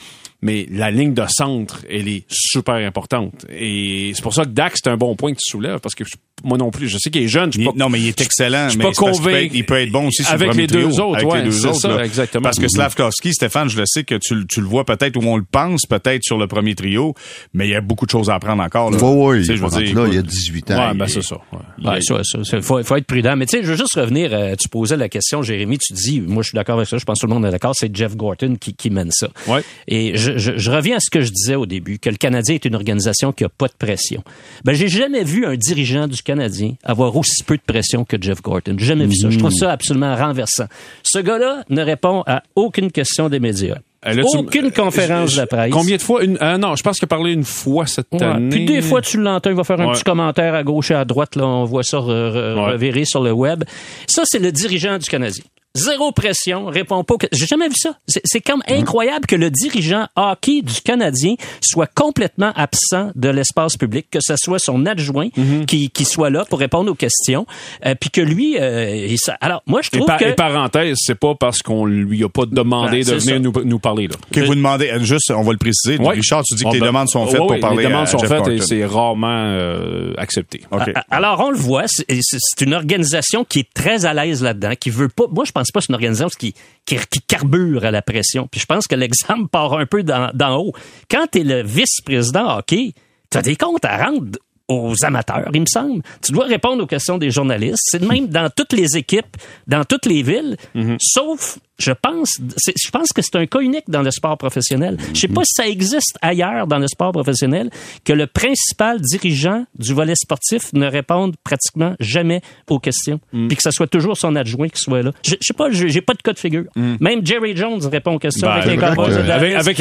Speaker 3: Mais la ligne de centre, elle est super importante. Et c'est pour ça que Dax, c'est un bon point que tu soulèves parce que je- moi non plus, je sais qu'il est jeune. Je suis
Speaker 1: Il-
Speaker 3: pas-
Speaker 1: non, mais il est excellent.
Speaker 3: je suis pas convaincu.
Speaker 1: être- Il peut être bon aussi sur
Speaker 3: Avec
Speaker 1: le premier
Speaker 3: les deux
Speaker 1: trio,
Speaker 3: autres,
Speaker 1: avec
Speaker 3: ouais,
Speaker 1: les deux autres,
Speaker 3: ça,
Speaker 1: là.
Speaker 3: exactement.
Speaker 1: Parce que. Slavkovski, Stéphane, je le sais que tu, le- tu le vois peut-être où on le pense, peut-être sur le premier trio, mais il y a beaucoup de choses à apprendre encore. Là.
Speaker 4: Oui, oui.
Speaker 1: Je veux dire,
Speaker 4: là, il y a
Speaker 1: écoute,
Speaker 4: 18 ans.
Speaker 3: Ouais, ben
Speaker 4: Il-
Speaker 3: c'est ça. ouais. Il
Speaker 2: Ouais, ça, ça, ça, faut, faut être prudent. Mais tu sais, je veux juste revenir. euh, tu posais la question, Jérémy. Tu dis, moi, je suis d'accord avec ça. Je pense que tout le monde est d'accord. C'est Jeff Gorton qui, qui mène ça.
Speaker 3: Ouais.
Speaker 2: Et je, je, je reviens à ce que je disais au début, que le Canadien est une organisation qui a pas de pression. Ben, j'ai jamais vu un dirigeant du Canadien avoir aussi peu de pression que Jeff Gorton. Jamais vu ça. Je trouve ça absolument renversant. Ce gars-là ne répond à aucune question des médias.
Speaker 3: Euh, tu-
Speaker 2: aucune conférence
Speaker 3: je-
Speaker 2: de la presse.
Speaker 3: Combien de fois? Une, euh, non, je pense qu'il a parlé une fois cette
Speaker 2: Ouais.
Speaker 3: année.
Speaker 2: Puis des fois, tu l'entends, il va faire un
Speaker 3: Ouais.
Speaker 2: petit commentaire à gauche et à droite. Là, on voit ça re- re-
Speaker 3: Ouais.
Speaker 2: revirer sur le web. Ça, c'est le dirigeant du Canadien. Zéro pression, répond pas. J'ai jamais vu ça. C'est- C'est comme incroyable que le dirigeant hockey du Canadien soit complètement absent de l'espace public, que ce soit son adjoint
Speaker 3: Mm-hmm.
Speaker 2: qui, qui soit là pour répondre aux questions, euh, puis que lui, euh, il sa- alors moi je
Speaker 3: Et,
Speaker 2: trouve
Speaker 3: par-
Speaker 2: que
Speaker 3: et parenthèse, c'est pas parce qu'on lui a pas demandé
Speaker 2: Ben,
Speaker 3: de venir
Speaker 2: ça.
Speaker 3: nous, nous parler. Là.
Speaker 1: que vous demandez, euh, juste, on va le préciser.
Speaker 3: Ouais.
Speaker 1: Richard, tu dis que tes
Speaker 3: ben,
Speaker 1: demandes sont faites
Speaker 3: oui,
Speaker 1: pour parler
Speaker 3: Les demandes
Speaker 1: à
Speaker 3: sont
Speaker 1: Jeff
Speaker 3: faites et c'est rarement euh, accepté.
Speaker 1: OK.
Speaker 2: A- Alors, on le voit, c'est une organisation qui est très à l'aise là-dedans, qui veut pas. Moi, je pense pas que c'est une organisation qui, qui, qui carbure à la pression. Puis je pense que l'exemple part un peu d'en d'en haut. Quand tu es le vice-président hockey, tu as des comptes à rendre aux amateurs, il me semble. Tu dois répondre aux questions des journalistes. C'est de même dans toutes les équipes, dans toutes les villes, sauf, je pense, c'est- je pense que c'est un cas unique dans le sport professionnel. Je sais pas si ça existe ailleurs dans le sport professionnel que le principal dirigeant du volet sportif ne réponde pratiquement jamais aux questions, puis que ce soit toujours son adjoint qui soit là. Je je sais pas, je- j'ai pas de cas de figure. Même Jerry Jones répond aux questions
Speaker 3: Ben,
Speaker 2: avec les Dallas.
Speaker 3: Avec, avec,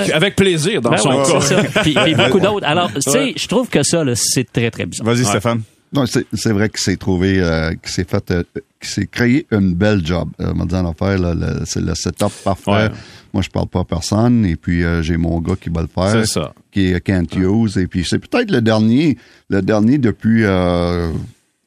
Speaker 3: rais- avec, plaisir dans
Speaker 2: Ben
Speaker 3: son
Speaker 2: ouais,
Speaker 3: cas.
Speaker 2: c'est ça. Puis, puis beaucoup d'autres. Alors, tu sais, je trouve que ça, là, c'est très, très bizarre.
Speaker 1: Vas-y, Stéphane.
Speaker 4: Non, c'est c'est vrai qu'il s'est trouvé, euh, qu'il s'est fait, euh, qu'il s'est créé une belle job. Euh, on en affaire, là, le- c'est le setup parfait.
Speaker 3: Ouais.
Speaker 4: moi, je parle pas à personne. Et puis, euh, j'ai mon gars qui va le faire.
Speaker 3: C'est ça.
Speaker 4: Qui est Kent Hughes. Et puis, c'est peut-être le dernier, le dernier depuis euh,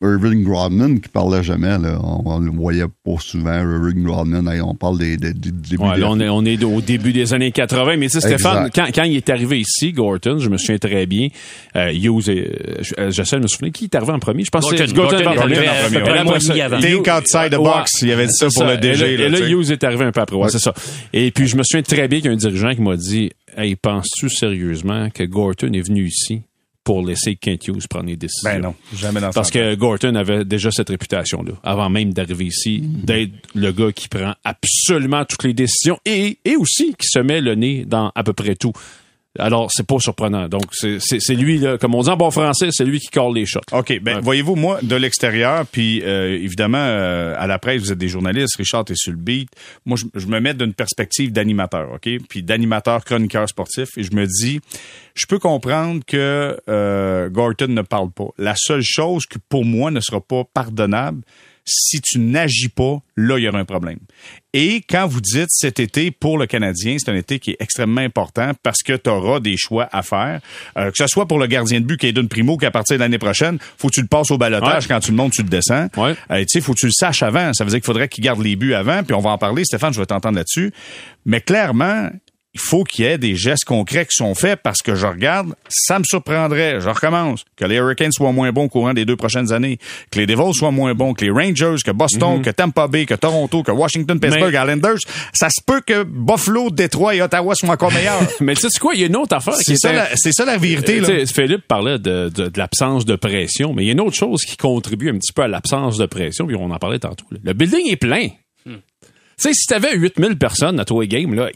Speaker 4: Irving Rodman qui parlait jamais. Là. On, on le voyait pas souvent, Irving Rodman. Hey, on parle des, des, du début
Speaker 3: Ouais,
Speaker 4: des-
Speaker 3: là, on est, on est au début des années 80. Mais tu sais, Stéphane, quand, quand il est arrivé ici, Gorton, je me souviens très bien, euh, Hughes, je- euh, j'essaie de me souvenir, qui est arrivé en premier? Je pense que c'est
Speaker 2: Gorton.
Speaker 3: Gorton,
Speaker 2: Gorton
Speaker 3: en
Speaker 2: est
Speaker 3: premier.
Speaker 2: et avant.
Speaker 1: Think outside the box. Il avait dit ça pour le DG,
Speaker 3: Et là, et. Hughes est arrivé un peu après. Ouais, c'est ça. Et puis, je me souviens très bien qu'il y a un dirigeant qui m'a dit, Hey, penses-tu sérieusement que Gorton est venu ici pour laisser Kent Hughes prendre les décisions?
Speaker 1: Ben non, jamais dans
Speaker 3: Parce que Gorton avait déjà cette réputation-là, avant même d'arriver ici,
Speaker 1: Mm-hmm.
Speaker 3: d'être le gars qui prend absolument toutes les décisions et, et aussi qui se met le nez dans à peu près tout. Alors, c'est pas surprenant. Donc, c'est- lui, là, comme on dit en bon français, c'est lui qui colle les shots.
Speaker 1: OK, ben
Speaker 3: Ouais.
Speaker 1: voyez-vous, moi, de l'extérieur, puis euh, évidemment, euh, à la presse, vous êtes des journalistes, Richard, t'es sur le beat. Moi, je, je me mets d'une perspective d'animateur, OK? Puis d'animateur chroniqueur sportif, et je me dis, je peux comprendre que euh, Gorton ne parle pas. La seule chose que pour moi ne sera pas pardonnable, si tu n'agis pas, là, il y aura un problème. Et quand vous dites cet été pour le Canadien, c'est un été qui est extrêmement important parce que tu auras des choix à faire. Euh, que ce soit pour le gardien de but qui est d'une primo qu'à partir de l'année prochaine, faut que tu le passes au balotage.
Speaker 3: Ouais.
Speaker 1: Quand tu le montes, tu le descends.
Speaker 3: Ouais.
Speaker 1: Euh, tu sais, faut que tu le saches avant. Ça veut dire qu'il faudrait qu'il garde les buts avant, puis on va en parler. Stéphane, je vais t'entendre là-dessus. Mais clairement, il faut qu'il y ait des gestes concrets qui sont faits parce que je regarde, ça me surprendrait, je recommence, que les Hurricanes soient moins bons au courant des deux prochaines années, que les Devils soient moins bons, que les Rangers, que Boston, que Tampa Bay, que Toronto, que Washington, Pittsburgh, Islanders, ça se peut que Buffalo, Détroit et Ottawa soient encore meilleurs. [LAUGHS]
Speaker 3: Mais tu sais quoi, il y a une autre affaire qui
Speaker 1: c'est ça, la- c'est ça la vérité, là.
Speaker 3: Tu sais, Philippe parlait de, de- de l'absence de pression, mais il y a une autre chose qui contribue un petit peu à l'absence de pression, puis on en parlait tantôt. là. Le building est plein. Tu sais, si t'avais 8000 personnes à toi game, là,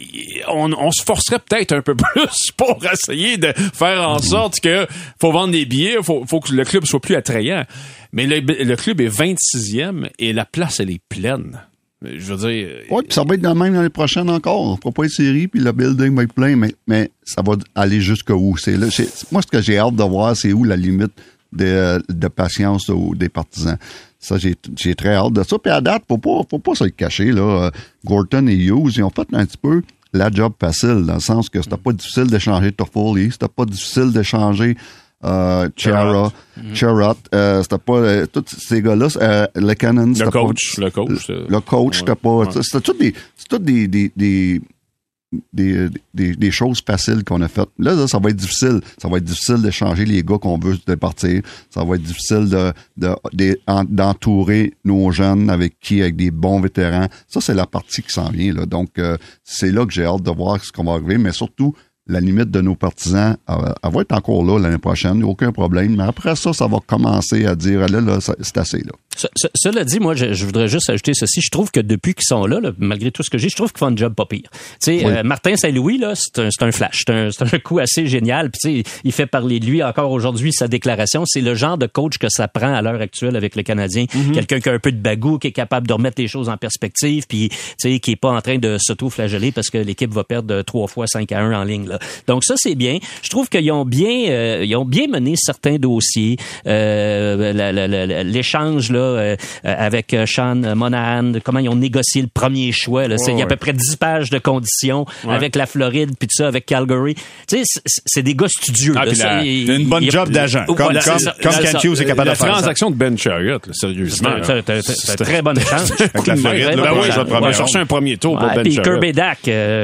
Speaker 3: on, on se forcerait peut-être un peu [LAUGHS] plus pour essayer de faire en sorte que faut vendre des billets, faut, faut que le club soit plus attrayant. Mais le, le club est 26e et la place, elle est pleine. Je veux dire...
Speaker 4: Oui, puis ça va être dans même l'année prochaine encore. On fera pas une série, puis le building va être plein, mais, mais ça va aller jusqu'où? C'est là, moi, ce que j'ai hâte de voir, c'est où la limite de, de patience des partisans. Ça, j'ai très hâte de ça. Puis à date, faut pas, faut pas se le cacher, là. Euh, Gorton et Hughes, ils ont fait un petit peu la job facile, dans le sens que c'était pas difficile d'échanger Toffoli, c'était pas difficile d'échanger euh, Chara, Charrot, euh, c'était pas euh, tous ces gars-là, euh, le Cannon,
Speaker 3: Le
Speaker 4: pas-
Speaker 3: coach, le coach.
Speaker 4: le coach, c'était pas.
Speaker 3: Ouais.
Speaker 4: C'était tout des. C'était tout des. des, des des, des, choses faciles qu'on a faites. Là, là, ça va être difficile. Ça va être difficile d'échanger les gars qu'on veut se départir. Ça va être difficile de, de, de- en- d'entourer nos jeunes avec qui, avec des bons vétérans. Ça, c'est la partie qui s'en vient. Là. Donc, euh, c'est là que j'ai hâte de voir ce qu'on va arriver, mais surtout, la limite de nos partisans, elle, elle va être encore là l'année prochaine, aucun problème. Mais après ça, ça va commencer à dire, là, là, ça- c'est assez, là.
Speaker 2: Ce- ce- cela dit, moi, je, je voudrais juste ajouter ceci. Je trouve que depuis qu'ils sont là, là, malgré tout ce que j'ai, je trouve qu'ils font un job pas pire. Tu sais,
Speaker 4: Oui.
Speaker 2: euh, Martin Saint-Louis, là, c'est un, c'est un flash. C'est un, c'est un coup assez génial. Puis, tu sais, il fait parler de lui encore aujourd'hui, sa déclaration. C'est le genre de coach que ça prend à l'heure actuelle avec le Canadien. Quelqu'un qui a un peu de bagou, qui est capable de remettre les choses en perspective, puis, tu sais, qui est pas en train de s'auto-flageller parce que l'équipe va perdre trois fois 5 à 1 en ligne, là. Donc, ça, c'est bien. Je trouve qu'ils ont bien, euh, ils ont bien mené certains dossiers. Euh, la- la- la- l'échange, là, euh, euh, avec euh, Sean Monahan, comment ils ont négocié le premier choix. Là. Il y a à peu près 10 pages de conditions avec la Floride, puis tout ça, avec Calgary. Tu sais, c'est- des gars studieux.
Speaker 3: Ah,
Speaker 2: là.
Speaker 3: puis
Speaker 2: Ça,
Speaker 3: la-
Speaker 2: il-
Speaker 1: une bonne
Speaker 2: il
Speaker 1: job d'agent, comme-
Speaker 2: Voilà,
Speaker 1: comme-
Speaker 2: ça.
Speaker 1: Hughes est capable
Speaker 3: la
Speaker 1: de faire ça.
Speaker 3: transaction de Ben Chariot, là, sérieusement.
Speaker 2: C'est très bon échange.
Speaker 1: Avec la Floride,
Speaker 2: Très
Speaker 1: là,
Speaker 2: bon
Speaker 1: pour
Speaker 3: oui,
Speaker 1: la
Speaker 2: échange.
Speaker 1: première
Speaker 3: on va
Speaker 1: ronde.
Speaker 3: chercher un premier tour pour Ben
Speaker 2: puis
Speaker 3: Chariot.
Speaker 2: Kirby Dak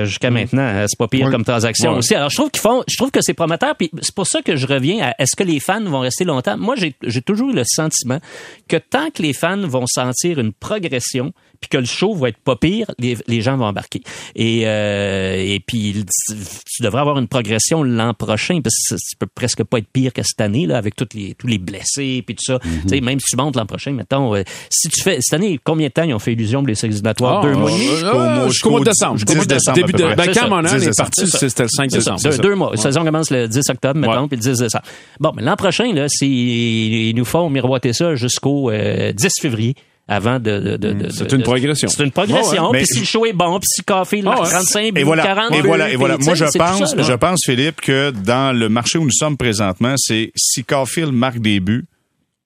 Speaker 2: jusqu'à maintenant, c'est pas pire comme transaction aussi. Alors je trouve qu'ils font, je trouve que c'est prometteur. Puis c'est pour ça que je reviens à est-ce que les fans vont rester longtemps? Moi, j'ai j'ai toujours eu le sentiment que tant que les fans vont sentir une progression, puis que le show va être pas pire, les, les gens vont embarquer. Et euh, et puis tu devrais avoir une progression l'an prochain parce que ça, ça peut presque pas être pire que cette année là avec toutes les tous les blessés puis tout ça.
Speaker 3: Mhm.
Speaker 2: Tu sais même si tu montes l'an prochain, mettons, euh, si tu fais cette année, combien de temps ils ont fait illusion blessés éliminatoires
Speaker 3: Ah,
Speaker 2: Deux mois
Speaker 3: euh,
Speaker 1: Jusqu'au mois-
Speaker 3: Jusqu'au mois de décembre.
Speaker 1: jusqu'au mois de décembre,
Speaker 3: Début de, ben,
Speaker 2: C'est
Speaker 3: quand
Speaker 1: 10
Speaker 3: est parti, c'était le 5
Speaker 2: C'est ça,
Speaker 3: décembre.
Speaker 2: deux,
Speaker 3: c'est ça.
Speaker 2: deux mois. La saison commence le 10 octobre, mettons,
Speaker 3: Ouais.
Speaker 2: puis le 10 décembre. Bon, mais l'an prochain, là, c'est, ils nous font miroiter ça jusqu'au euh, 10 février. Avant de. de, de- de-
Speaker 3: C'est une progression.
Speaker 2: C'est une progression.
Speaker 1: Ouais.
Speaker 2: Puis si le show est bon, puis si Café marque
Speaker 3: Ah ouais.
Speaker 2: 35,
Speaker 1: Et voilà,
Speaker 2: 40,
Speaker 1: et voilà, et voilà. Moi, je pense,
Speaker 2: ça,
Speaker 1: je pense, Philippe, que dans le marché où nous sommes présentement, c'est si Caulfield marque des buts,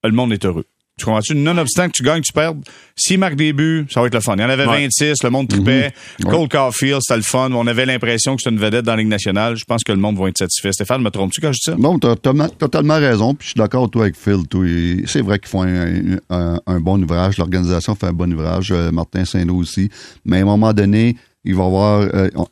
Speaker 1: le monde est heureux. Tu comprends-tu? Nonobstant que tu gagnes, tu perds. S'il marque des buts, ça va être le fun. Il y en avait 26, le monde tripait.
Speaker 4: Mhm.
Speaker 1: Cole Caulfield, c'était le fun. On avait l'impression que c'était une vedette dans la Ligue nationale. Je pense que le monde va être satisfait. Stéphane, me trompes-tu quand je dis ça?
Speaker 4: Non, t'as totalement raison. Puis je suis d'accord toi avec Phil. C'est vrai qu'ils font un, un- un bon ouvrage. L'organisation fait un bon ouvrage. euh, Martin Saint-Lô aussi. Mais à un moment donné, il va y avoir. euh, on-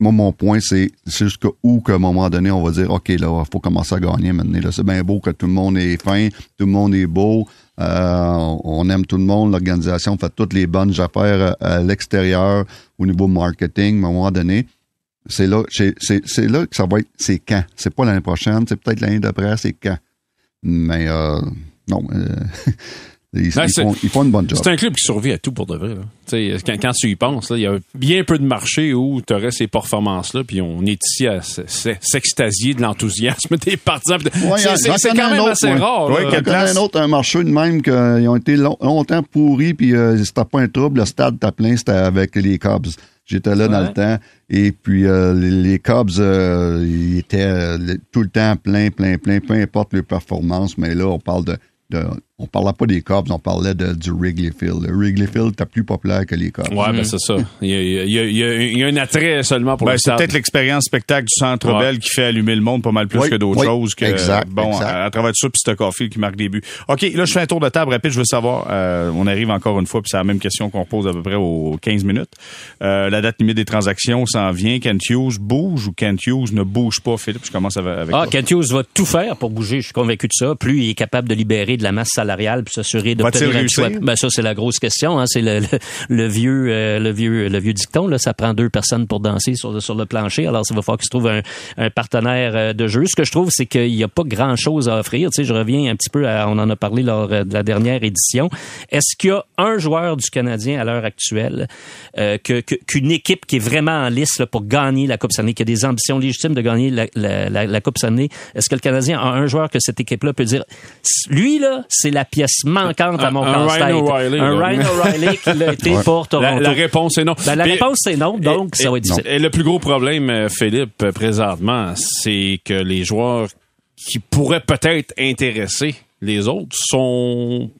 Speaker 4: moi, mon point, c'est jusqu'à où qu'à un moment donné, on va dire, OK, là, il faut commencer à gagner maintenant. C'est bien beau que tout le monde est fin, tout le monde est beau. Euh, on aime tout le monde. L'organisation fait toutes les bonnes affaires à, à l'extérieur au niveau marketing. À un moment donné, c'est là, c'est, c'est, c'est là que ça va être, c'est quand? C'est pas l'année prochaine, c'est peut-être l'année d'après, c'est quand? Mais euh, non, euh, [LAUGHS] ils, ils
Speaker 3: c'est-
Speaker 4: font, ils font une bonne job.
Speaker 3: C'est un club qui survit à tout pour de vrai. là. Tu sais, Quand, quand tu y penses, il y a bien peu de marchés où tu aurais ces performances-là, puis on est ici à s'extasier de l'enthousiasme [LAUGHS] des partisans.
Speaker 4: Ouais,
Speaker 3: c'est- quand même
Speaker 4: autre,
Speaker 3: assez
Speaker 4: ouais.
Speaker 3: rare.
Speaker 4: A
Speaker 1: place?
Speaker 4: un autre, un marché de même qu'ils ont été long- longtemps pourris, puis euh, c'était pas un trouble. Le stade était plein, c'était avec les Cubs. J'étais là dans le temps. Et puis euh, les, les Cubs, euh, ils étaient euh, tout le temps plein, plein, plein, peu importe leur performance. Mais là, on parle de, de on parlait pas des Cubs, on parlait de, du Wrigley Field. Le Wrigley Field était plus populaire que les Cubs.
Speaker 3: Ouais, ben c'est ça. Il y, a, il y a- il y a- il y a un attrait seulement pour
Speaker 1: Ben,
Speaker 3: le
Speaker 1: c'est peut-être l'expérience spectacle du Centre
Speaker 3: Ouais.
Speaker 1: Bell qui fait allumer le monde pas mal plus
Speaker 4: Oui,
Speaker 1: que d'autres
Speaker 4: oui,
Speaker 1: choses. Que,
Speaker 4: exact,
Speaker 1: bon,
Speaker 4: exact.
Speaker 1: À, à travers tout ça, puis c'est Caulfield qui marque des buts. OK, là, je fais un tour de table rapide. Je veux savoir, euh, on arrive encore une fois, puis c'est la même question qu'on repose à peu près aux 15 minutes. Euh, la date limite des transactions s'en vient. Kent Hughes bouge ou Kent Hughes ne bouge pas, Philippe? Je commence avec, avec
Speaker 2: Ah,
Speaker 1: toi.
Speaker 2: Kent Hughes va tout faire pour bouger, je suis convaincu de ça. Plus il est capable de libérer de la masse salariale puis s'assurer
Speaker 1: Va-t-il
Speaker 2: d'obtenir un choix. Ben ça c'est la grosse question. Hein. C'est le, le, le vieux, euh, le vieux, le vieux dicton. Là, ça prend deux personnes pour danser sur, sur le plancher. Alors il va falloir qu'il se trouve un, un partenaire euh, de jeu. Ce que je trouve, c'est qu'il n'y a pas grand chose à offrir. Tu sais, je reviens un petit peu. À, on en a parlé lors euh, de la dernière édition. Est-ce qu'il y a un joueur du Canadien à l'heure actuelle euh, que- qu'une équipe qui est vraiment en lice là, pour gagner la Coupe Stanley, qui a des ambitions légitimes de gagner la, la, la, la Coupe Stanley, est-ce que le Canadien a un joueur que cette équipe-là peut dire, lui là, c'est la pièce manquante à mon
Speaker 3: Un- un. Ryan O'Reilly,
Speaker 2: Un
Speaker 3: là.
Speaker 2: Ryan O'Reilly qui l'a été [LAUGHS] pour Toronto.
Speaker 3: La, la réponse est non.
Speaker 2: Ben, la
Speaker 3: Puis-
Speaker 2: réponse c'est non, donc ça va être difficile.
Speaker 3: Et le plus gros problème, euh, Philippe, euh, présentement, c'est que les joueurs qui pourraient peut-être intéresser les autres sont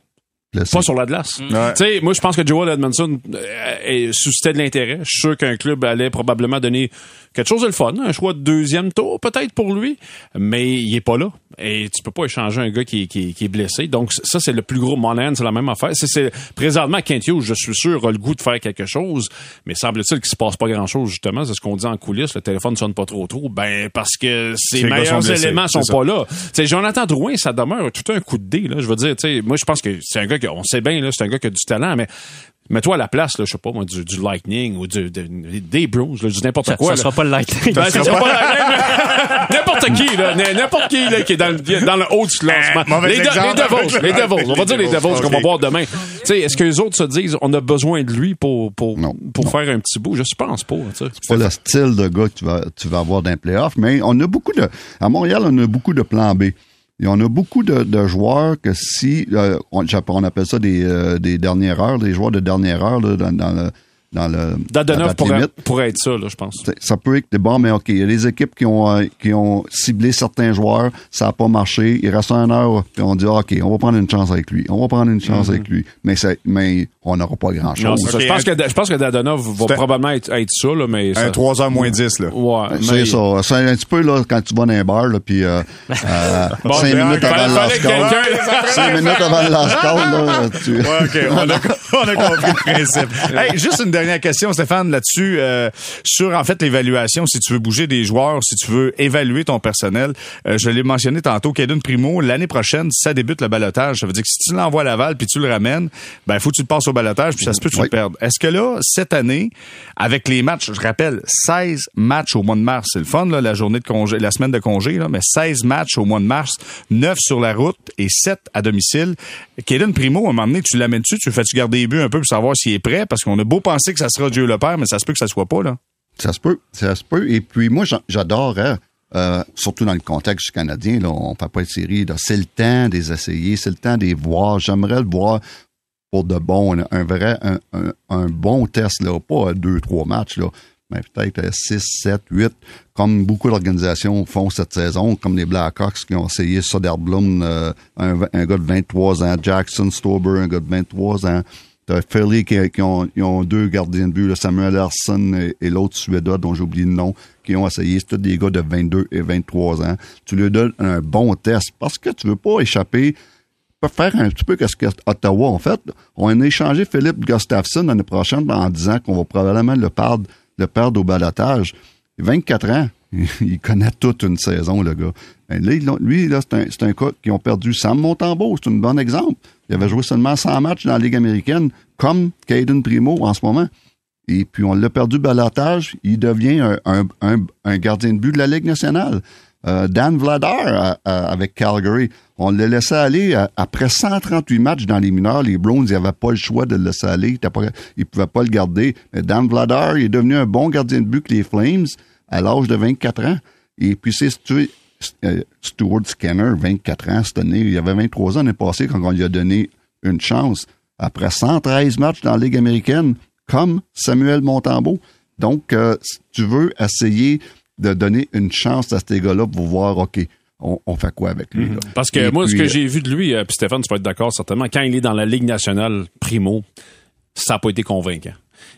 Speaker 4: Blessé.
Speaker 3: pas sur la glace.
Speaker 1: Ouais.
Speaker 3: Tu sais, moi, je pense que Joel Edmondson euh, suscitait de l'intérêt. Je suis sûr qu'un club allait probablement donner quelque chose de le fun, un choix de deuxième tour peut-être pour lui, mais il est pas là. Et tu peux pas échanger un gars qui, est- qui, qui est blessé. Donc ça, c'est le plus gros Monahan, c'est la même affaire. C'est, c'est présentement Kent Hughes, je suis sûr, a le goût de faire quelque chose, mais semble-t-il qu'il se passe pas grand-chose justement. C'est ce qu'on dit en coulisses. Le téléphone sonne pas trop trop. Ben parce que ses
Speaker 1: sont
Speaker 3: meilleurs
Speaker 1: blessés,
Speaker 3: éléments sont
Speaker 1: c'est
Speaker 3: pas là. Tu sais, Jonathan Drouin, ça demeure tout un coup de dé. Là, je veux dire, tu sais, moi je pense que c'est un gars que on sait bien c'est un gars qui a du talent, mais mets-toi à la place, là, je sais pas moi, du, du Lightning ou du, de- des Bruins, du n'importe
Speaker 2: Ça,
Speaker 3: quoi.
Speaker 2: ça
Speaker 3: là.
Speaker 2: sera pas le Lightning.
Speaker 3: Ben, ça sera pas [LAUGHS] mais n'importe qui, là, n'importe qui, là, qui est dans, le- dans le haut du classement.
Speaker 1: Eh,
Speaker 3: les, de- les Devils, les Devils. On va dire les Devils qu'on va voir demain. Tu sais, est-ce que les autres se disent, on a besoin de lui pour, pour,
Speaker 4: Non.
Speaker 3: pour
Speaker 4: Non.
Speaker 3: faire un petit bout? Je pense pas, tu sais.
Speaker 4: pas le style de gars que tu vas, tu vas avoir dans les playoffs, mais on a beaucoup de. À Montréal, on a beaucoup de plans B. Et on a beaucoup de, de joueurs que si. euh, on, on appelle ça des, euh, des dernières heures, des joueurs de dernière heure là, dans, dans le. Dans le
Speaker 3: pourrait,
Speaker 4: limite.
Speaker 3: pourrait être ça, là, je pense.
Speaker 4: Ça peut être bon, mais OK. Il y a des équipes qui ont, euh, qui ont ciblé certains joueurs, ça n'a pas marché. Il reste un heure, puis on dit OK, on va prendre une chance avec lui. On va prendre une chance avec lui. Mais, c'est- mais on n'aura pas grand-chose.
Speaker 3: Je pense que, je pense que Dadonov va probablement être, être ça, là, mais ça,
Speaker 1: Un 3h moins 10, là.
Speaker 3: ouais, mais-
Speaker 4: C'est ça. C'est un petit peu là, quand tu vas dans un bar, là, puis euh, [LAUGHS] euh,
Speaker 3: Bon,
Speaker 4: cinq
Speaker 3: ben,
Speaker 4: minutes avant le last
Speaker 3: que
Speaker 4: call.
Speaker 3: quelqu'un-
Speaker 4: Cinq minutes avant le last call, là, tu...
Speaker 1: Ouais, OK. On a, [LAUGHS] on a compris le principe. [LAUGHS] Hey, juste une dernière question, Stéphane, là-dessus, euh, sur, en fait, l'évaluation, si tu veux bouger des joueurs, si tu veux évaluer ton personnel. Euh, je l'ai mentionné tantôt, Kaden Primo, l'année prochaine, ça débute le balotage. Ça veut dire que si tu l'envoies à Laval puis tu le ramènes, ben, faut que tu le passes au balotage puis ça se peut que tu
Speaker 4: Oui.
Speaker 1: le perdes. Est-ce que là, cette année, avec les matchs, je rappelle, 16 matchs au mois de mars, c'est le fun, là, la journée de congé, la semaine de congé, là, mais 16 matchs au mois de mars, 9 sur la route et 7 à domicile. Kaden Primo, à un moment donné, tu l'amènes-tu, tu le fais-tu garder les buts un peu pour savoir s'il est prêt? Parce qu'on a beau penser que ça sera Dieu le Père, mais ça se peut que ça soit pas, là.
Speaker 4: Ça se peut, ça se peut. Et puis moi, j'en- j'adorerais, euh, surtout dans le contexte Canadien, là, on fait pas de série, c'est le temps des essayer, c'est le temps des voir. J'aimerais le voir pour de bon, un, vrai, un, bon test, là, pas deux, trois matchs, là. mais peut-être 6, 7, 8, comme beaucoup d'organisations font cette saison, comme les Blackhawks qui ont essayé Soderblom, euh, un, un, gars de 23 ans, Jackson Stober, un gars de 23 ans. T'as Philly qui, qui ont, deux gardiens de but, Samuel Larson et, l'autre Suédois dont j'ai oublié le nom, qui ont essayé. C'est tous des gars de 22 et 23 ans. Tu leur donnes un bon test parce que tu veux pas échapper peut faire un petit peu ce que Ottawa en fait. On a échangé Philippe Gustafsson l'année prochaine en disant qu'on va probablement le perdre, le perdre au balotage. 24 ans. Il connaît toute une saison, le gars. Ben, là, lui, là, c'est un, un cas qui ont perdu Sam Montembeau. C'est un bon exemple. Il avait joué seulement 100 matchs dans la Ligue américaine, comme Caden Primo en ce moment. Et puis, on l'a perdu balotage. Il devient un, un, gardien de but de la Ligue nationale. Euh, Dan Vladar avec Calgary, on l'a laissé aller euh, après 138 matchs dans les mineurs. Les Browns, ils n'avaient pas le choix de le laisser aller. Ils ne pouvaient pas le garder. Mais Dan Vladar il est devenu un bon gardien de but que les Flames à l'âge de 24 ans. Et puis, c'est Stuart Skinner, 24 ans cette année. Il avait 23 ans l'année passée quand on lui a donné une chance. Après 113 matchs dans la Ligue américaine, comme Samuel Montembeau. Donc, euh, si tu veux essayer de donner une chance à ces gars-là pour voir, OK, on, on, fait quoi avec lui?
Speaker 3: Mmh. Parce que Et moi, puis, ce que j'ai vu de lui, euh, puis Stéphane, tu vas être d'accord certainement, quand il est dans la Ligue nationale primo, ça n'a pas été convaincant.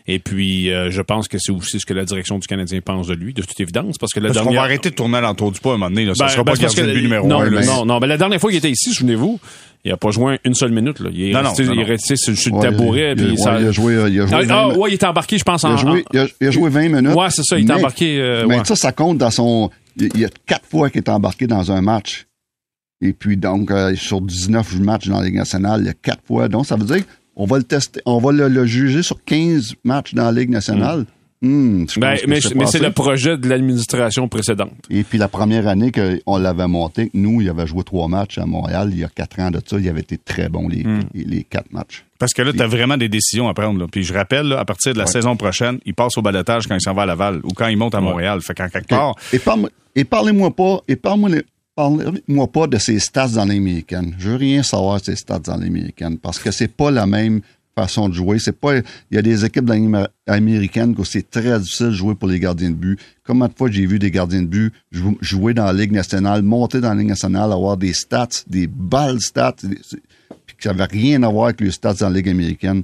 Speaker 3: Et puis, euh, je pense que c'est aussi ce que la direction du Canadien pense de lui, de toute évidence, parce que la
Speaker 1: parce
Speaker 3: dernière...
Speaker 1: qu'on va arrêter de tourner à l'entour du pas à un moment donné. Là. Ça
Speaker 3: ben,
Speaker 1: sera
Speaker 3: ben,
Speaker 1: pas gardien de but numéro
Speaker 3: non,
Speaker 1: un.
Speaker 3: Non,
Speaker 1: là.
Speaker 3: non, non. Ben, la dernière fois qu'il était ici, souvenez-vous, il a pas joué une seule minute. Là. Il est
Speaker 1: Non, non,
Speaker 3: resté,
Speaker 1: non,
Speaker 3: il est resté sur, sur le tabouret.
Speaker 4: il,
Speaker 3: puis
Speaker 4: il-
Speaker 3: ça...
Speaker 4: ouais, il a joué, il a joué
Speaker 3: Ah,
Speaker 4: 20
Speaker 3: ah,
Speaker 4: minutes.
Speaker 3: ouais, il est embarqué, je pense,
Speaker 4: Il
Speaker 3: en...
Speaker 4: a, joué, il, a, il a joué 20 minutes.
Speaker 3: Ouais, c'est ça, il est
Speaker 4: mais-
Speaker 3: embarqué, euh,
Speaker 4: mais
Speaker 3: ouais.
Speaker 4: ça, ça compte dans son. Il il y a quatre fois qu'il est embarqué dans un match. Et puis, donc, euh, sur 19 matchs dans la Ligue nationale, il y a quatre fois. Donc, ça veut dire qu'on va le tester, on va le, le juger sur 15 matchs dans la Ligue nationale. Hmm, je
Speaker 3: Ben, mais
Speaker 4: c'est
Speaker 3: mais c'est
Speaker 4: passé.
Speaker 3: le projet de l'administration précédente.
Speaker 4: Et puis la première année qu'on l'avait monté, nous, il avait joué trois matchs à Montréal, il y a quatre ans de ça, il avait été très bon les,
Speaker 3: Hmm.
Speaker 4: les, les quatre matchs.
Speaker 1: Parce que là, tu as vraiment des décisions à prendre. Là. Puis je rappelle, là, à partir de la
Speaker 4: Ouais.
Speaker 1: saison prochaine, il passe au balotage quand il s'en va à Laval ou quand il monte à Montréal. Fait qu'en quelque part,
Speaker 4: Et, parle- et parlez-moi pas, et parle-moi parlez-moi pas de ses stats dans l'américaine. Je veux rien savoir de ses stats dans l'américaine parce que c'est pas la même façon de jouer. C'est pas, il y a des équipes dans l'Amé- américaine que c'est très difficile de jouer pour les gardiens de but. Combien de fois j'ai vu des gardiens de but jou- jouer dans la Ligue nationale, monter dans la Ligue nationale, avoir des stats, des balles stats, puis que ça n'avait rien à voir avec les stats dans la Ligue américaine.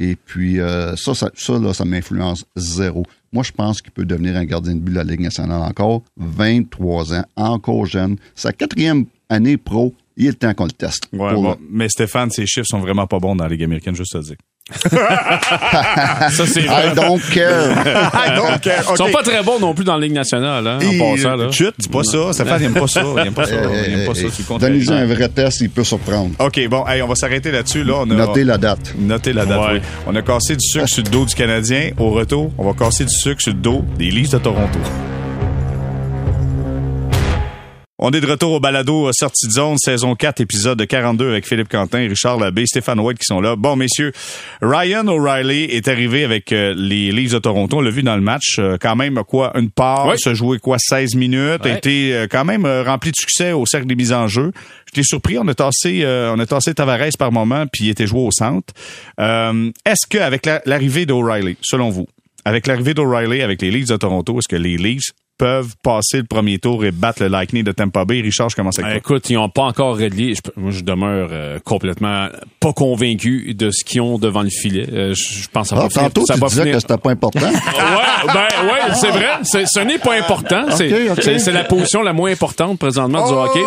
Speaker 4: Et puis, euh, ça, ça, ça, là, ça m'influence zéro. Moi, je pense qu'il peut devenir un gardien de but de la Ligue nationale encore. 23 ans, encore jeune. Sa quatrième année pro, il est temps qu'on le teste.
Speaker 1: ouais,
Speaker 4: Pour
Speaker 1: bon,
Speaker 4: le-
Speaker 1: mais Stéphane, ses chiffres sont vraiment pas bons dans la Ligue américaine, juste à dire.
Speaker 3: Ça, c'est vrai.
Speaker 4: I don't care. [LAUGHS]
Speaker 1: I don't care.
Speaker 3: Ils sont pas très bons non plus dans la Ligue nationale, hein, en passant. Là.
Speaker 1: Chut, dis pas ça. Stéphane, il aime pas ça. Il aime pas ça. [LAUGHS] Il aime pas ça. Le contraries.
Speaker 4: Donnez-lui un vrai test, il peut surprendre.
Speaker 1: OK, bon, hey, on va s'arrêter là-dessus. Là, on a,
Speaker 4: Notez la date.
Speaker 1: Notez la date.
Speaker 3: Ouais.
Speaker 1: oui. On a cassé du sucre sur le dos du Canadien. Au retour, on va casser du sucre sur le dos des Leafs de Toronto. On est de retour au balado euh, Sortie de zone, saison 4, épisode 42 avec Philippe Quentin, Richard Labbé, Stéphane White qui sont là. Bon, messieurs, Ryan O'Reilly est arrivé avec euh, les Leafs de Toronto. On l'a vu dans le match. euh, quand même, quoi, une part, se jouer quoi, 16 minutes. A été euh, quand même rempli de succès au cercle des mises en jeu. J'étais surpris. On a tassé, on a tassé Tavares par moment, puis il était joué au centre. Euh, est-ce qu'avec la- l'arrivée d'O'Reilly, selon vous, avec l'arrivée d'O'Reilly avec les Leafs de Toronto, est-ce que les Leafs peuvent passer le premier tour et battre le Lightning de Tampa Bay? Richard, je commence avec
Speaker 3: Ben,
Speaker 1: toi.
Speaker 3: écoute, ils n'ont pas encore réglé. Je, moi, je demeure euh, complètement pas convaincu de ce qu'ils ont devant le filet. Euh, je, je pense que ça
Speaker 4: Ah,
Speaker 3: va finir-
Speaker 4: tantôt,
Speaker 3: ça
Speaker 4: tu
Speaker 3: va
Speaker 4: disais
Speaker 3: finir-
Speaker 4: que c'était pas important. [LAUGHS]
Speaker 3: ouais, ben ouais, c'est vrai. C'est- ce n'est pas important. C'est
Speaker 4: ok.
Speaker 3: c'est- c'est la position la moins importante présentement du hockey.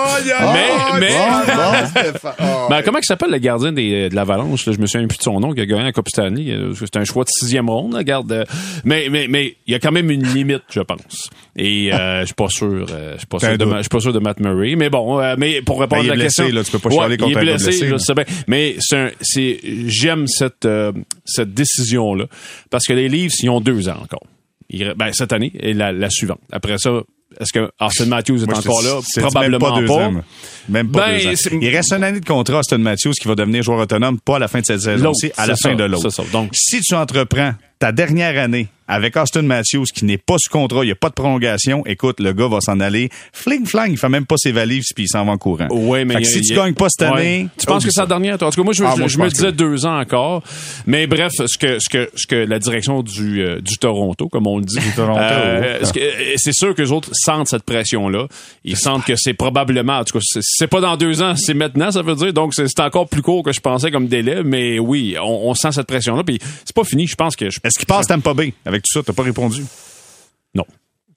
Speaker 3: mais mais
Speaker 4: Bon, bon, Stéphane. Ah, [LAUGHS]
Speaker 3: ben, comment il s'appelle le gardien des, de l'Avalanche? là? Je me souviens plus de son nom, qui a gagné la Coupe Stanley. Euh, C'est un choix de sixième ronde, là, garde. Mais, mais, mais, il y a quand même une limite, je pense. Et, euh, je suis pas sûr, euh, je suis pas sûr de,
Speaker 1: doute.
Speaker 3: Ma- je suis pas sûr de Matt Murray. Mais bon, euh, mais pour répondre
Speaker 1: Ben, il est
Speaker 3: à la
Speaker 1: blessé,
Speaker 3: question.
Speaker 1: là, tu peux pas
Speaker 3: Ouais,
Speaker 1: contre
Speaker 3: il est blessé,
Speaker 1: blessé,
Speaker 3: je
Speaker 1: là.
Speaker 3: sais bien. Mais c'est j'aime cette, euh, cette décision-là. Parce que les Leafs, ils ont deux ans encore. Ils- ben, cette année et la, la suivante. Après ça, est-ce que Austin Matthews est
Speaker 1: Moi,
Speaker 3: encore là? Probablement
Speaker 1: même
Speaker 3: pas.
Speaker 1: pas. deux ans. Même pas
Speaker 3: Ben,
Speaker 1: deux ans. Il reste une année de contrat Austin Matthews qui va devenir joueur autonome, pas à la fin de cette saison
Speaker 3: L'autre,
Speaker 1: ci à la fin de l'autre.
Speaker 3: Donc-
Speaker 1: si tu entreprends ta dernière année avec Austin Matthews qui n'est pas sous contrat, il n'y a pas de prolongation, écoute, le gars va s'en aller fling flang, il fait même pas ses valises puis il s'en va en courant.
Speaker 3: Ouais, mais
Speaker 1: Fait que si tu gagnes pas cette
Speaker 3: Ouais.
Speaker 1: année,
Speaker 3: tu penses que c'est la dernière? Toi? En tout cas, moi, je,
Speaker 1: Ah,
Speaker 3: je-
Speaker 1: moi,
Speaker 3: je
Speaker 1: je
Speaker 3: me disais
Speaker 1: que-
Speaker 3: deux ans encore. Mais bref, ce que ce que ce que la direction du euh, du Toronto, comme on le dit,
Speaker 1: Toronto,
Speaker 3: euh, euh, c'est sûr que les autres sentent cette pression là. Ils sentent que c'est probablement, en tout cas, c'est- pas dans deux ans, c'est maintenant, ça veut dire. Donc c'est encore plus court que je pensais comme délai, mais oui, on, on sent cette pression là. Puis c'est pas fini. Je pense que
Speaker 1: Est-ce qu'il passe Tampa Bay avec tout ça? T'as pas répondu?
Speaker 3: non.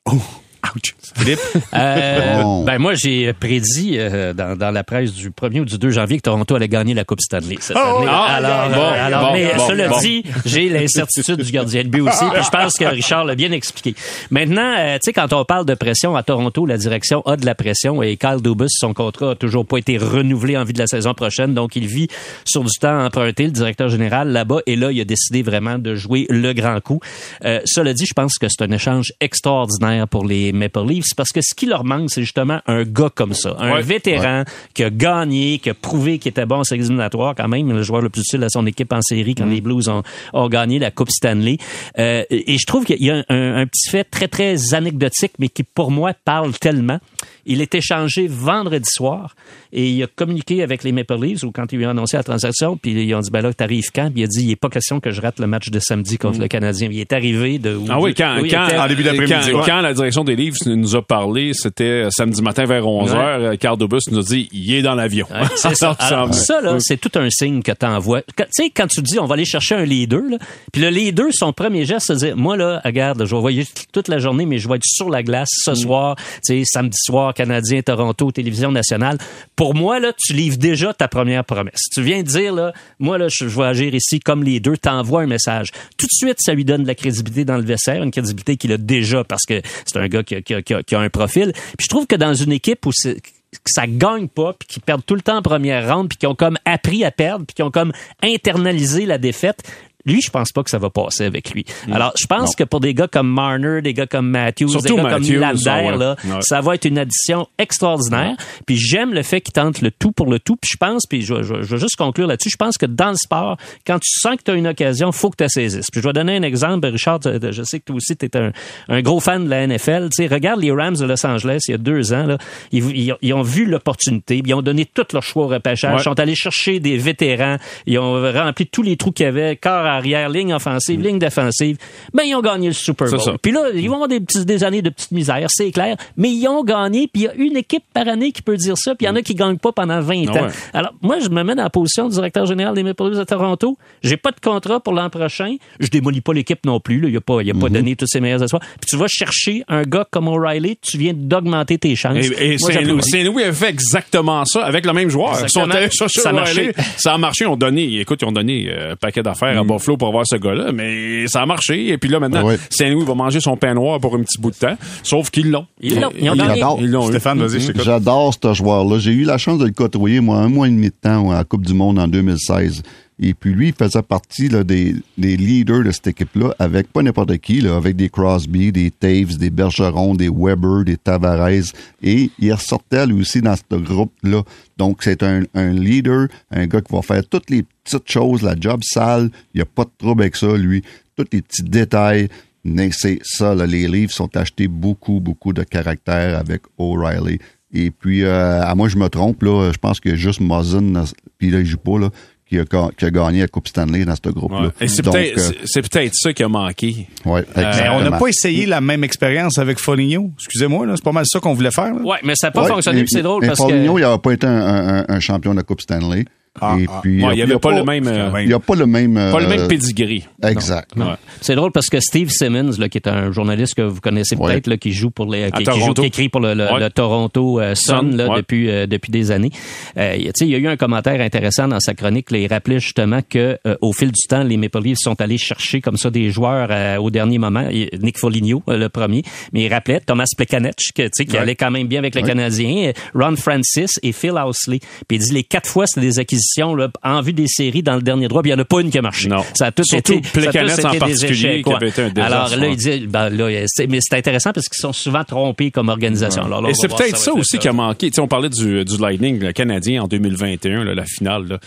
Speaker 1: Ouch. Philippe? [LAUGHS]
Speaker 2: Euh,
Speaker 4: Oh.
Speaker 2: Ben moi, j'ai prédit euh, dans, dans la presse du 1er ou du 2 janvier que Toronto allait gagner la Coupe Stanley cette
Speaker 1: Oh,
Speaker 2: année.
Speaker 3: ah,
Speaker 2: alors,
Speaker 3: bon,
Speaker 2: euh, alors
Speaker 3: bon,
Speaker 2: mais
Speaker 3: bon,
Speaker 2: cela
Speaker 3: bon.
Speaker 2: dit, j'ai l'incertitude du gardien de but aussi. Puis je pense que Richard l'a bien expliqué. Maintenant, euh, tu sais, quand on parle de pression à Toronto, la direction a de la pression et Kyle Dubas, son contrat a toujours pas été renouvelé en vue de la saison prochaine. Donc, il vit sur du temps emprunté, le directeur général là-bas. Et là, il a décidé vraiment de jouer le grand coup. Euh, cela dit, je pense que c'est un échange extraordinaire pour les Maple Leafs parce que ce qui leur manque, c'est justement un gars comme ça, un
Speaker 3: Ouais.
Speaker 2: vétéran qui a gagné, qui a prouvé qu'il était bon en séries éliminatoires quand même, le joueur le plus utile à son équipe en série quand les Blues ont, ont gagné la Coupe Stanley. Euh, et je trouve qu'il y a un, un petit fait très très anecdotique, mais qui pour moi parle tellement. Il est échangé vendredi soir et il a communiqué avec les Maple Leafs ou quand ils lui ont annoncé la transaction, puis ils ont dit ben là t'arrives quand? Puis il a dit il est pas question que je rate le match de samedi contre le Canadien. Il est arrivé de
Speaker 3: Ah oui, quand,
Speaker 2: il
Speaker 3: quand,
Speaker 2: était-
Speaker 1: En début d'après-midi,
Speaker 3: quand,
Speaker 1: ouais.
Speaker 3: quand la direction des livres nous a parlé, c'était samedi matin vers 11h,
Speaker 2: Ouais.
Speaker 3: Carl Dubus nous a dit, il est dans l'avion.
Speaker 2: Ouais, c'est [LAUGHS] ça.
Speaker 3: Alors,
Speaker 2: ça, là, c'est tout un signe que t'envoies. Tu sais, quand tu dis, on va aller chercher un leader, là, puis le leader, son premier geste, c'est de dire, moi, là, regarde, je vais voyager toute la journée, mais je vais être sur la glace ce
Speaker 3: Mm.
Speaker 2: soir, tu sais, samedi soir, Canadien, Toronto, télévision nationale. Pour moi, là, tu livres déjà ta première promesse. Tu viens de dire, là, moi, là, je, vais agir ici comme leader, t'envoies un message. Tout de suite, ça lui donne de la crédibilité dans le vestiaire, une crédibilité qu'il a déjà parce que c'est un gars qui a, un profil. Puis je trouve que dans une équipe où que ça gagne pas puis qui perdent tout le temps en première ronde puis qui ont comme appris à perdre puis qui ont comme internalisé la défaite lui, je pense pas que ça va passer avec lui. Alors, je pense que pour des gars comme Marner, des gars comme Matthews,
Speaker 3: Surtout
Speaker 2: des gars
Speaker 3: Matthews,
Speaker 2: comme Lander,
Speaker 3: ça, ouais.
Speaker 2: là,
Speaker 3: Ouais.
Speaker 2: ça va être une addition extraordinaire. Puis j'aime le fait qu'il tente le tout pour le tout. Puis je pense, puis je, vais- je, je vais juste conclure là-dessus, je pense que dans le sport, quand tu sens que tu as une occasion, faut que tu saisisses. Puis je vais donner un exemple, Richard, je sais que toi aussi, tu es un, un gros fan de la NFL. Tu sais, regarde les Rams de Los Angeles, il y a deux ans, là, ils, ils- ils ont vu l'opportunité, ils ont donné tout leur choix au repêchage,
Speaker 3: Ouais.
Speaker 2: ils sont allés chercher des vétérans, ils ont rempli tous les trous qu'il y avait, corps arrière, ligne offensive, ligne défensive. Ben, ils ont gagné le Super Bowl. Puis là, ils vont avoir des, petits- des années de petite misère, c'est clair, mais ils ont gagné, puis il y a une équipe par année qui peut dire ça, puis il y en a qui gagnent pas pendant 20
Speaker 3: Ah
Speaker 2: ans.
Speaker 3: ouais.
Speaker 2: Alors, moi, je me mets dans la position du directeur général des Maple Leafs de Toronto. J'ai pas de contrat pour l'an prochain. Je démolis pas l'équipe non plus. Là. Il a pas, il a pas donné tous ses meilleurs espoirs. Puis tu vas chercher un gars comme O'Reilly, tu viens d'augmenter tes chances.
Speaker 3: Et, et Saint-Louis a fait exactement ça avec le même joueur. Ils sont
Speaker 2: Exactement.
Speaker 3: allés chercher
Speaker 2: Ça a marché.
Speaker 3: Ça a marché. Ils ont donné, écoute, ils ont donné euh, un paquet d'affaires à Pour avoir ce gars-là, mais ça a marché. Et puis là, maintenant,
Speaker 4: Ah ouais.
Speaker 3: Saint-Louis va manger son pain noir pour un petit bout de temps. Sauf qu'ils l'ont.
Speaker 2: Ils l'ont. Ils
Speaker 3: l'ont. Ils l'ont eu.
Speaker 1: Stéphane, vas-y, je.
Speaker 4: J'adore ce joueur-là. J'ai eu la chance de le côtoyer, moi, un mois et demi de temps à la Coupe du Monde en 2016. Et puis lui, il faisait partie là, des, des leaders de cette équipe-là, avec pas n'importe qui, là, avec des Crosby, des Taves, des Bergeron, des Weber, des Tavares. Et il ressortait lui aussi dans ce groupe-là. Donc c'est un, un leader, un gars qui va faire toutes les petites choses, la job sale. Il n'y a pas de trouble avec ça, lui. Tous les petits détails. Mais c'est ça, là, les livres sont achetés beaucoup, beaucoup de caractère avec O'Reilly. Et puis, euh, à moi, je me trompe, là, je pense que juste Mosin, puis là, il joue pas, là, qui a, ga- qui a gagné la Coupe Stanley dans ce groupe-là.
Speaker 3: Ouais. Et c'est peut-être,
Speaker 4: euh,
Speaker 3: c'est- peut-être ça qui a manqué.
Speaker 4: ouais,
Speaker 1: Mais on n'a pas essayé la même expérience avec Foligno. Excusez-moi, là, c'est pas mal ça qu'on voulait faire.
Speaker 2: Ouais, mais ça n'a pas
Speaker 4: Ouais,
Speaker 2: fonctionné, c'est drôle
Speaker 4: mais
Speaker 2: parce
Speaker 4: Foligno,
Speaker 2: que.
Speaker 4: il n'a pas été un- un champion de la Coupe Stanley.
Speaker 1: Ah,
Speaker 4: et
Speaker 1: ah.
Speaker 4: puis,
Speaker 3: Ouais, il
Speaker 4: y
Speaker 3: n'y
Speaker 4: a
Speaker 3: avait pas, le même, euh,
Speaker 1: Ouais.
Speaker 4: Il n'y a pas le même.
Speaker 3: pas le
Speaker 4: euh,
Speaker 3: même pedigree.
Speaker 4: Exact.
Speaker 3: Ouais.
Speaker 2: C'est drôle parce que Steve Simmons, là, qui est un journaliste que vous connaissez
Speaker 4: Ouais.
Speaker 2: peut-être, là, qui joue pour les, qui, qui
Speaker 3: Toronto.
Speaker 2: joue, qui écrit pour le, le-
Speaker 3: Ouais.
Speaker 2: le Toronto euh, Sun, là,
Speaker 3: ouais.
Speaker 2: depuis euh, depuis des années. Euh, tu sais, il y a eu un commentaire intéressant dans sa chronique. Là, il rappelait justement que euh, au fil du temps, les Maple Leafs sont allés chercher comme ça des joueurs euh, au dernier moment. Nick Foligno, euh, le premier, mais il rappelait Thomas Plekanec, que, tu sais, qui
Speaker 3: Ouais.
Speaker 2: allait quand même bien avec le Canadien, euh, Ron Francis et Phil Housley. Puis il dit les quatre fois c'était des acquisitions là, en vue des séries dans le dernier droit, puis il n'y en a pas une qui a marché.
Speaker 3: Non.
Speaker 2: Ça a tout
Speaker 3: Surtout
Speaker 2: été, ça a été
Speaker 3: en
Speaker 2: des
Speaker 3: particulier,
Speaker 2: échecs,
Speaker 3: qui avait été un désastre,
Speaker 2: Alors là, il dit, ben, là, c'est- mais c'est intéressant parce qu'ils sont souvent trompés comme organisation. Alors là, on
Speaker 3: Et c'est peut-être ça aussi qui a manqué. Tu sais, on parlait du, du Lightning le canadien en 2021, là, la finale. Là.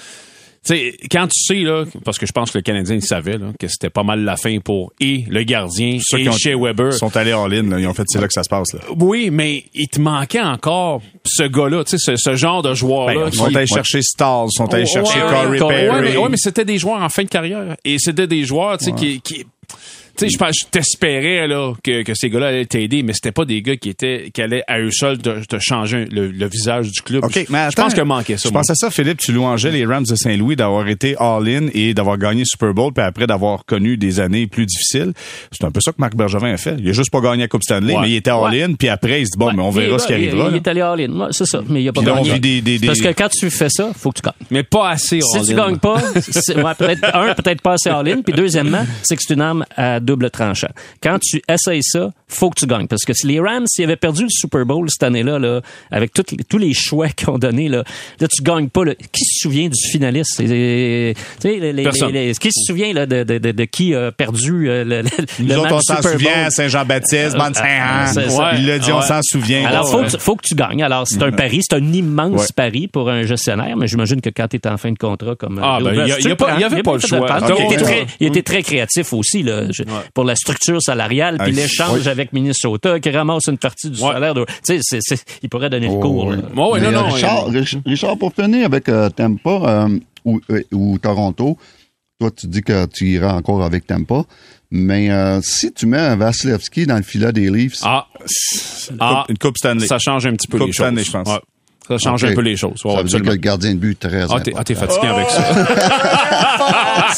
Speaker 3: Sais, quand tu sais, là, parce que je pense que le Canadien il savait là, que c'était pas mal la fin pour et le gardien
Speaker 1: Ceux
Speaker 3: et chez Weber.
Speaker 1: Ils sont allés en ligne, là. Ils ont fait, c'est là que ça se passe, là.
Speaker 3: Oui, mais il te manquait encore ce gars-là, tu sais, ce, ce genre de joueur-là.
Speaker 1: Ben, ils sont allés chercher Stars, ils sont allés chercher
Speaker 3: Ouais,
Speaker 1: Corey Perry.
Speaker 3: Ouais, mais, ouais, mais c'était des joueurs en fin de carrière. Et c'était des joueurs, tu sais, qui, qui tu sais, je pense, je t'espérais, là, que, que ces gars-là allaient t'aider, mais c'était pas des gars qui étaient, qui allaient à eux seuls te, te changer le, le visage du club.
Speaker 1: OK,
Speaker 3: Je-
Speaker 1: mais
Speaker 3: je
Speaker 1: attends,
Speaker 3: pense qu'il manquait ça.
Speaker 1: Je pense à ça, Philippe, tu louangeais les Rams de Saint-Louis d'avoir été all-in et d'avoir gagné Super Bowl, puis après d'avoir connu des années plus difficiles. C'est un peu ça que Marc Bergevin a fait. Il a juste pas gagné la Coupe Stanley,
Speaker 3: Ouais.
Speaker 1: mais il était all-in, puis après, il se dit, bon,
Speaker 2: Ouais,
Speaker 1: mais on verra
Speaker 2: là,
Speaker 1: ce qui arrivera.
Speaker 2: Il, est allé all in. Ouais, c'est ça. Mais il a pas gagné.
Speaker 1: des- des- des-
Speaker 2: Parce que quand tu fais ça, faut que tu gagnes.
Speaker 3: Mais pas assez.
Speaker 2: Si tu
Speaker 3: all-in.
Speaker 2: gagnes pas, ouais, peut-être un, peut-être pas assez all-in. Puis deuxièmement, c'est que c'est une arme à double tranchant. Quand tu essayes ça, faut que tu gagnes. Parce que si les Rams, s'ils avaient perdu le Super Bowl cette année-là, là, avec toutes tous les choix [LAUGHS] qu'ils ont donnés, là, là, tu gagnes pas. Là. Qui se souvient du finaliste? Les, les-
Speaker 3: Personne.
Speaker 2: les- qui se souvient là, de, de, de, de qui a perdu euh, le, le,
Speaker 1: Nous
Speaker 2: le
Speaker 1: autres,
Speaker 2: match
Speaker 1: on s'en souvient? Saint-Jean-Baptiste,
Speaker 2: Euh.
Speaker 1: Il l'a dit, on s'en souvient.
Speaker 2: Alors,
Speaker 1: Ouais.
Speaker 2: faut, que, faut que tu gagnes. Alors, c'est un pari, c'est un immense
Speaker 1: Ouais.
Speaker 2: pari pour un gestionnaire, mais j'imagine que quand tu es en fin de contrat comme
Speaker 3: Ah, ben,
Speaker 2: Bill
Speaker 3: il y a-
Speaker 2: Best,
Speaker 3: il y
Speaker 2: tu
Speaker 3: a
Speaker 2: le
Speaker 3: pas-
Speaker 2: prends.
Speaker 3: il y avait pas le choix.
Speaker 2: Il, était très, il était très créatif aussi là, je- pour la structure salariale, puis
Speaker 1: Ah,
Speaker 2: l'échange
Speaker 4: oui.
Speaker 2: avec Minnesota qui ramasse une partie du
Speaker 3: Ouais.
Speaker 2: salaire. de- Tu sais, c'est- c'est- il pourrait donner le
Speaker 4: Oh,
Speaker 2: cours.
Speaker 4: oui.
Speaker 3: non,
Speaker 4: euh,
Speaker 3: non,
Speaker 4: Richard, Rich- Richard, pour finir avec euh, Tampa euh, ou, euh, ou Toronto, toi, tu dis que tu iras encore avec Tampa. Mais euh, si tu mets un Vasilevski dans le filet des Leafs,
Speaker 3: Ah,
Speaker 1: Une
Speaker 3: ah,
Speaker 1: coupe- Une Coupe Stanley.
Speaker 3: ça change un petit peu
Speaker 1: Coupe
Speaker 3: les choses.
Speaker 1: Stanley, je pense.
Speaker 3: Ouais. Ça change un peu les choses. Ouais,
Speaker 4: ça veut dire que le gardien de but est très
Speaker 3: Ah, t'es
Speaker 4: important.
Speaker 3: ah, t'es fatigué avec ça. [LAUGHS]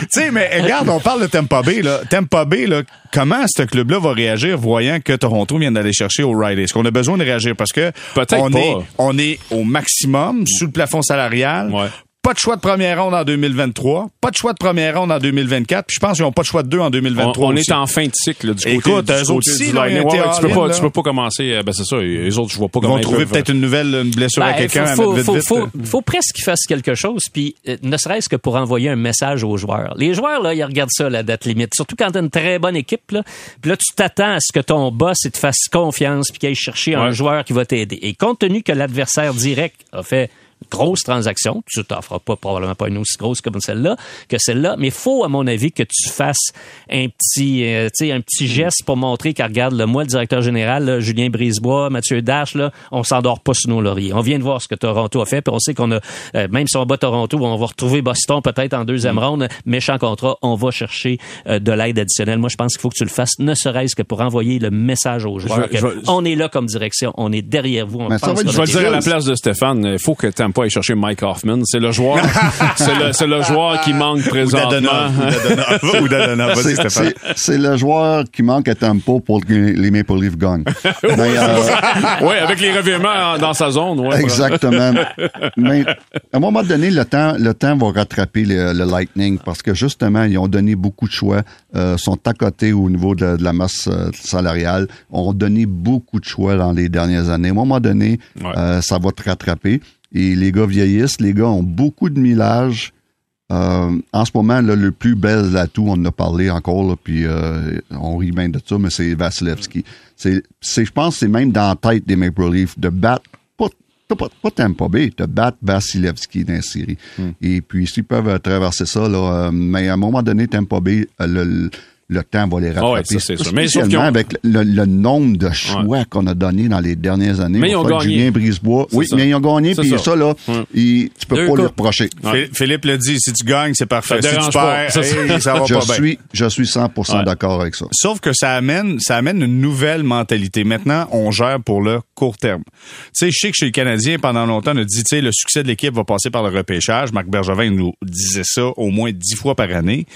Speaker 1: tu sais, mais regarde, on parle de Tampa Bay, là. Tampa Bay, là, comment ce club-là va réagir voyant que Toronto vient d'aller chercher O'Reilly? Est-ce qu'on a besoin de réagir? Parce que on
Speaker 3: pas.
Speaker 1: est, on est au maximum sous le plafond salarial.
Speaker 3: Ouais.
Speaker 1: Pas de choix de première ronde en 2023. Pas de choix de première ronde en 2024. Puis je pense qu'ils n'ont pas de choix de deux en
Speaker 3: On,
Speaker 1: 2023
Speaker 3: on
Speaker 1: aussi.
Speaker 3: est en fin de cycle là, du côté
Speaker 1: Écoute,
Speaker 3: du
Speaker 1: eux
Speaker 3: côté du
Speaker 1: là, ils
Speaker 3: Ouais, tu peux pas,
Speaker 1: là.
Speaker 3: tu peux pas commencer. euh, Ben c'est ça. Les autres, je vois pas
Speaker 1: Ils
Speaker 3: comment
Speaker 1: vont trouver
Speaker 3: peuvent-
Speaker 1: peut-être une nouvelle une blessure à
Speaker 2: Ben,
Speaker 1: quelqu'un
Speaker 2: faut,
Speaker 1: vite,
Speaker 2: faut,
Speaker 1: vite.
Speaker 2: faut, faut presque qu'ils fassent quelque chose, puis euh, ne serait-ce que pour envoyer un message aux joueurs. Les joueurs, là, ils regardent ça, la date limite. Surtout quand t'as une très bonne équipe, là. Puis là, tu t'attends à ce que ton boss il te fasse confiance, puis qu'il aille chercher un joueur qui va t'aider. Et compte tenu que l'adversaire direct a fait grosse transaction, tu t'en feras pas probablement pas une aussi grosse comme celle-là, que celle-là, mais faut à mon avis que tu fasses un petit, euh, tu sais, un petit geste pour montrer qu'à regarde, là, moi le directeur général, là, Julien Brisebois, Mathieu Dash, là, on s'endort pas sur nos lauriers. On vient de voir ce que Toronto a fait, puis on sait qu'on a, euh, même si on bat Toronto, on va retrouver Boston peut-être en deuxième ronde, méchant contrat, on va chercher euh, de l'aide additionnelle. Moi, je pense qu'il faut que tu le fasses, ne serait-ce que pour envoyer le message aux joueurs
Speaker 3: Je-
Speaker 2: que
Speaker 3: je-
Speaker 2: on est là comme direction, on est derrière vous. On
Speaker 4: Mais ça
Speaker 2: pense
Speaker 4: va être
Speaker 2: qu'on
Speaker 3: Je vais dire à la place de Stéphane, il faut que Tampa aille chercher Mike Hoffman. C'est le joueur, [LAUGHS] c'est le, c'est le joueur qui manque présentement.
Speaker 1: Ou Dadonov.
Speaker 4: C'est- le joueur qui manque à Tampa pour que les Maple Leafs gagnent. [LAUGHS] Mais, euh,
Speaker 3: oui, avec les revirements dans sa zone. Ouais,
Speaker 4: Exactement. Mais à un moment donné, le temps, le temps va rattraper le, le Lightning parce que justement, ils ont donné beaucoup de choix, euh, sont à côté au niveau de, de la masse euh, salariale, ont donné beaucoup de choix dans les dernières années. À un moment donné,
Speaker 3: Ouais.
Speaker 4: euh, ça va te rattraper. Et les gars vieillissent, les gars ont beaucoup de millage. Euh, en ce moment, là, le plus bel atout, on en a parlé encore, là, puis euh, on rit bien de ça, mais c'est Vasilevski. C'est, c'est, je pense que c'est même dans la tête des Maple Leafs de battre, pas, pas, pas, Tampa Bay, de battre Vasilevski dans la série. Et puis, s'ils peuvent euh, traverser ça, là, euh, mais à un moment donné, Tampa Bay, euh, le, le temps va les rattraper.
Speaker 3: Ah ouais, ça, c'est sûr. Mais sauf
Speaker 4: Spécialement
Speaker 3: ont-
Speaker 4: avec le, le nombre de choix qu'on a donné dans les dernières années.
Speaker 3: Mais ils
Speaker 4: Il
Speaker 3: ont gagné.
Speaker 4: Julien Brisebois. Oui,
Speaker 3: ça.
Speaker 4: mais ils ont gagné, puis
Speaker 3: ça.
Speaker 4: ça, là, il- tu peux
Speaker 2: Deux
Speaker 4: pas le reprocher.
Speaker 3: Ouais.
Speaker 1: Philippe le dit, si tu gagnes, c'est parfait.
Speaker 3: Ça
Speaker 1: si tu perds,
Speaker 3: Ça,
Speaker 1: hey, [LAUGHS] ça va
Speaker 4: Je
Speaker 1: pas bien.
Speaker 4: suis, je suis 100%
Speaker 3: Ouais.
Speaker 4: d'accord avec ça.
Speaker 1: Sauf que ça amène, ça amène une nouvelle mentalité. Maintenant, on gère pour le court terme. Tu sais, je sais que chez les Canadiens, pendant longtemps, on a dit, tu sais, le succès de l'équipe va passer par le repêchage. Marc Bergevin nous disait ça au moins dix fois par année.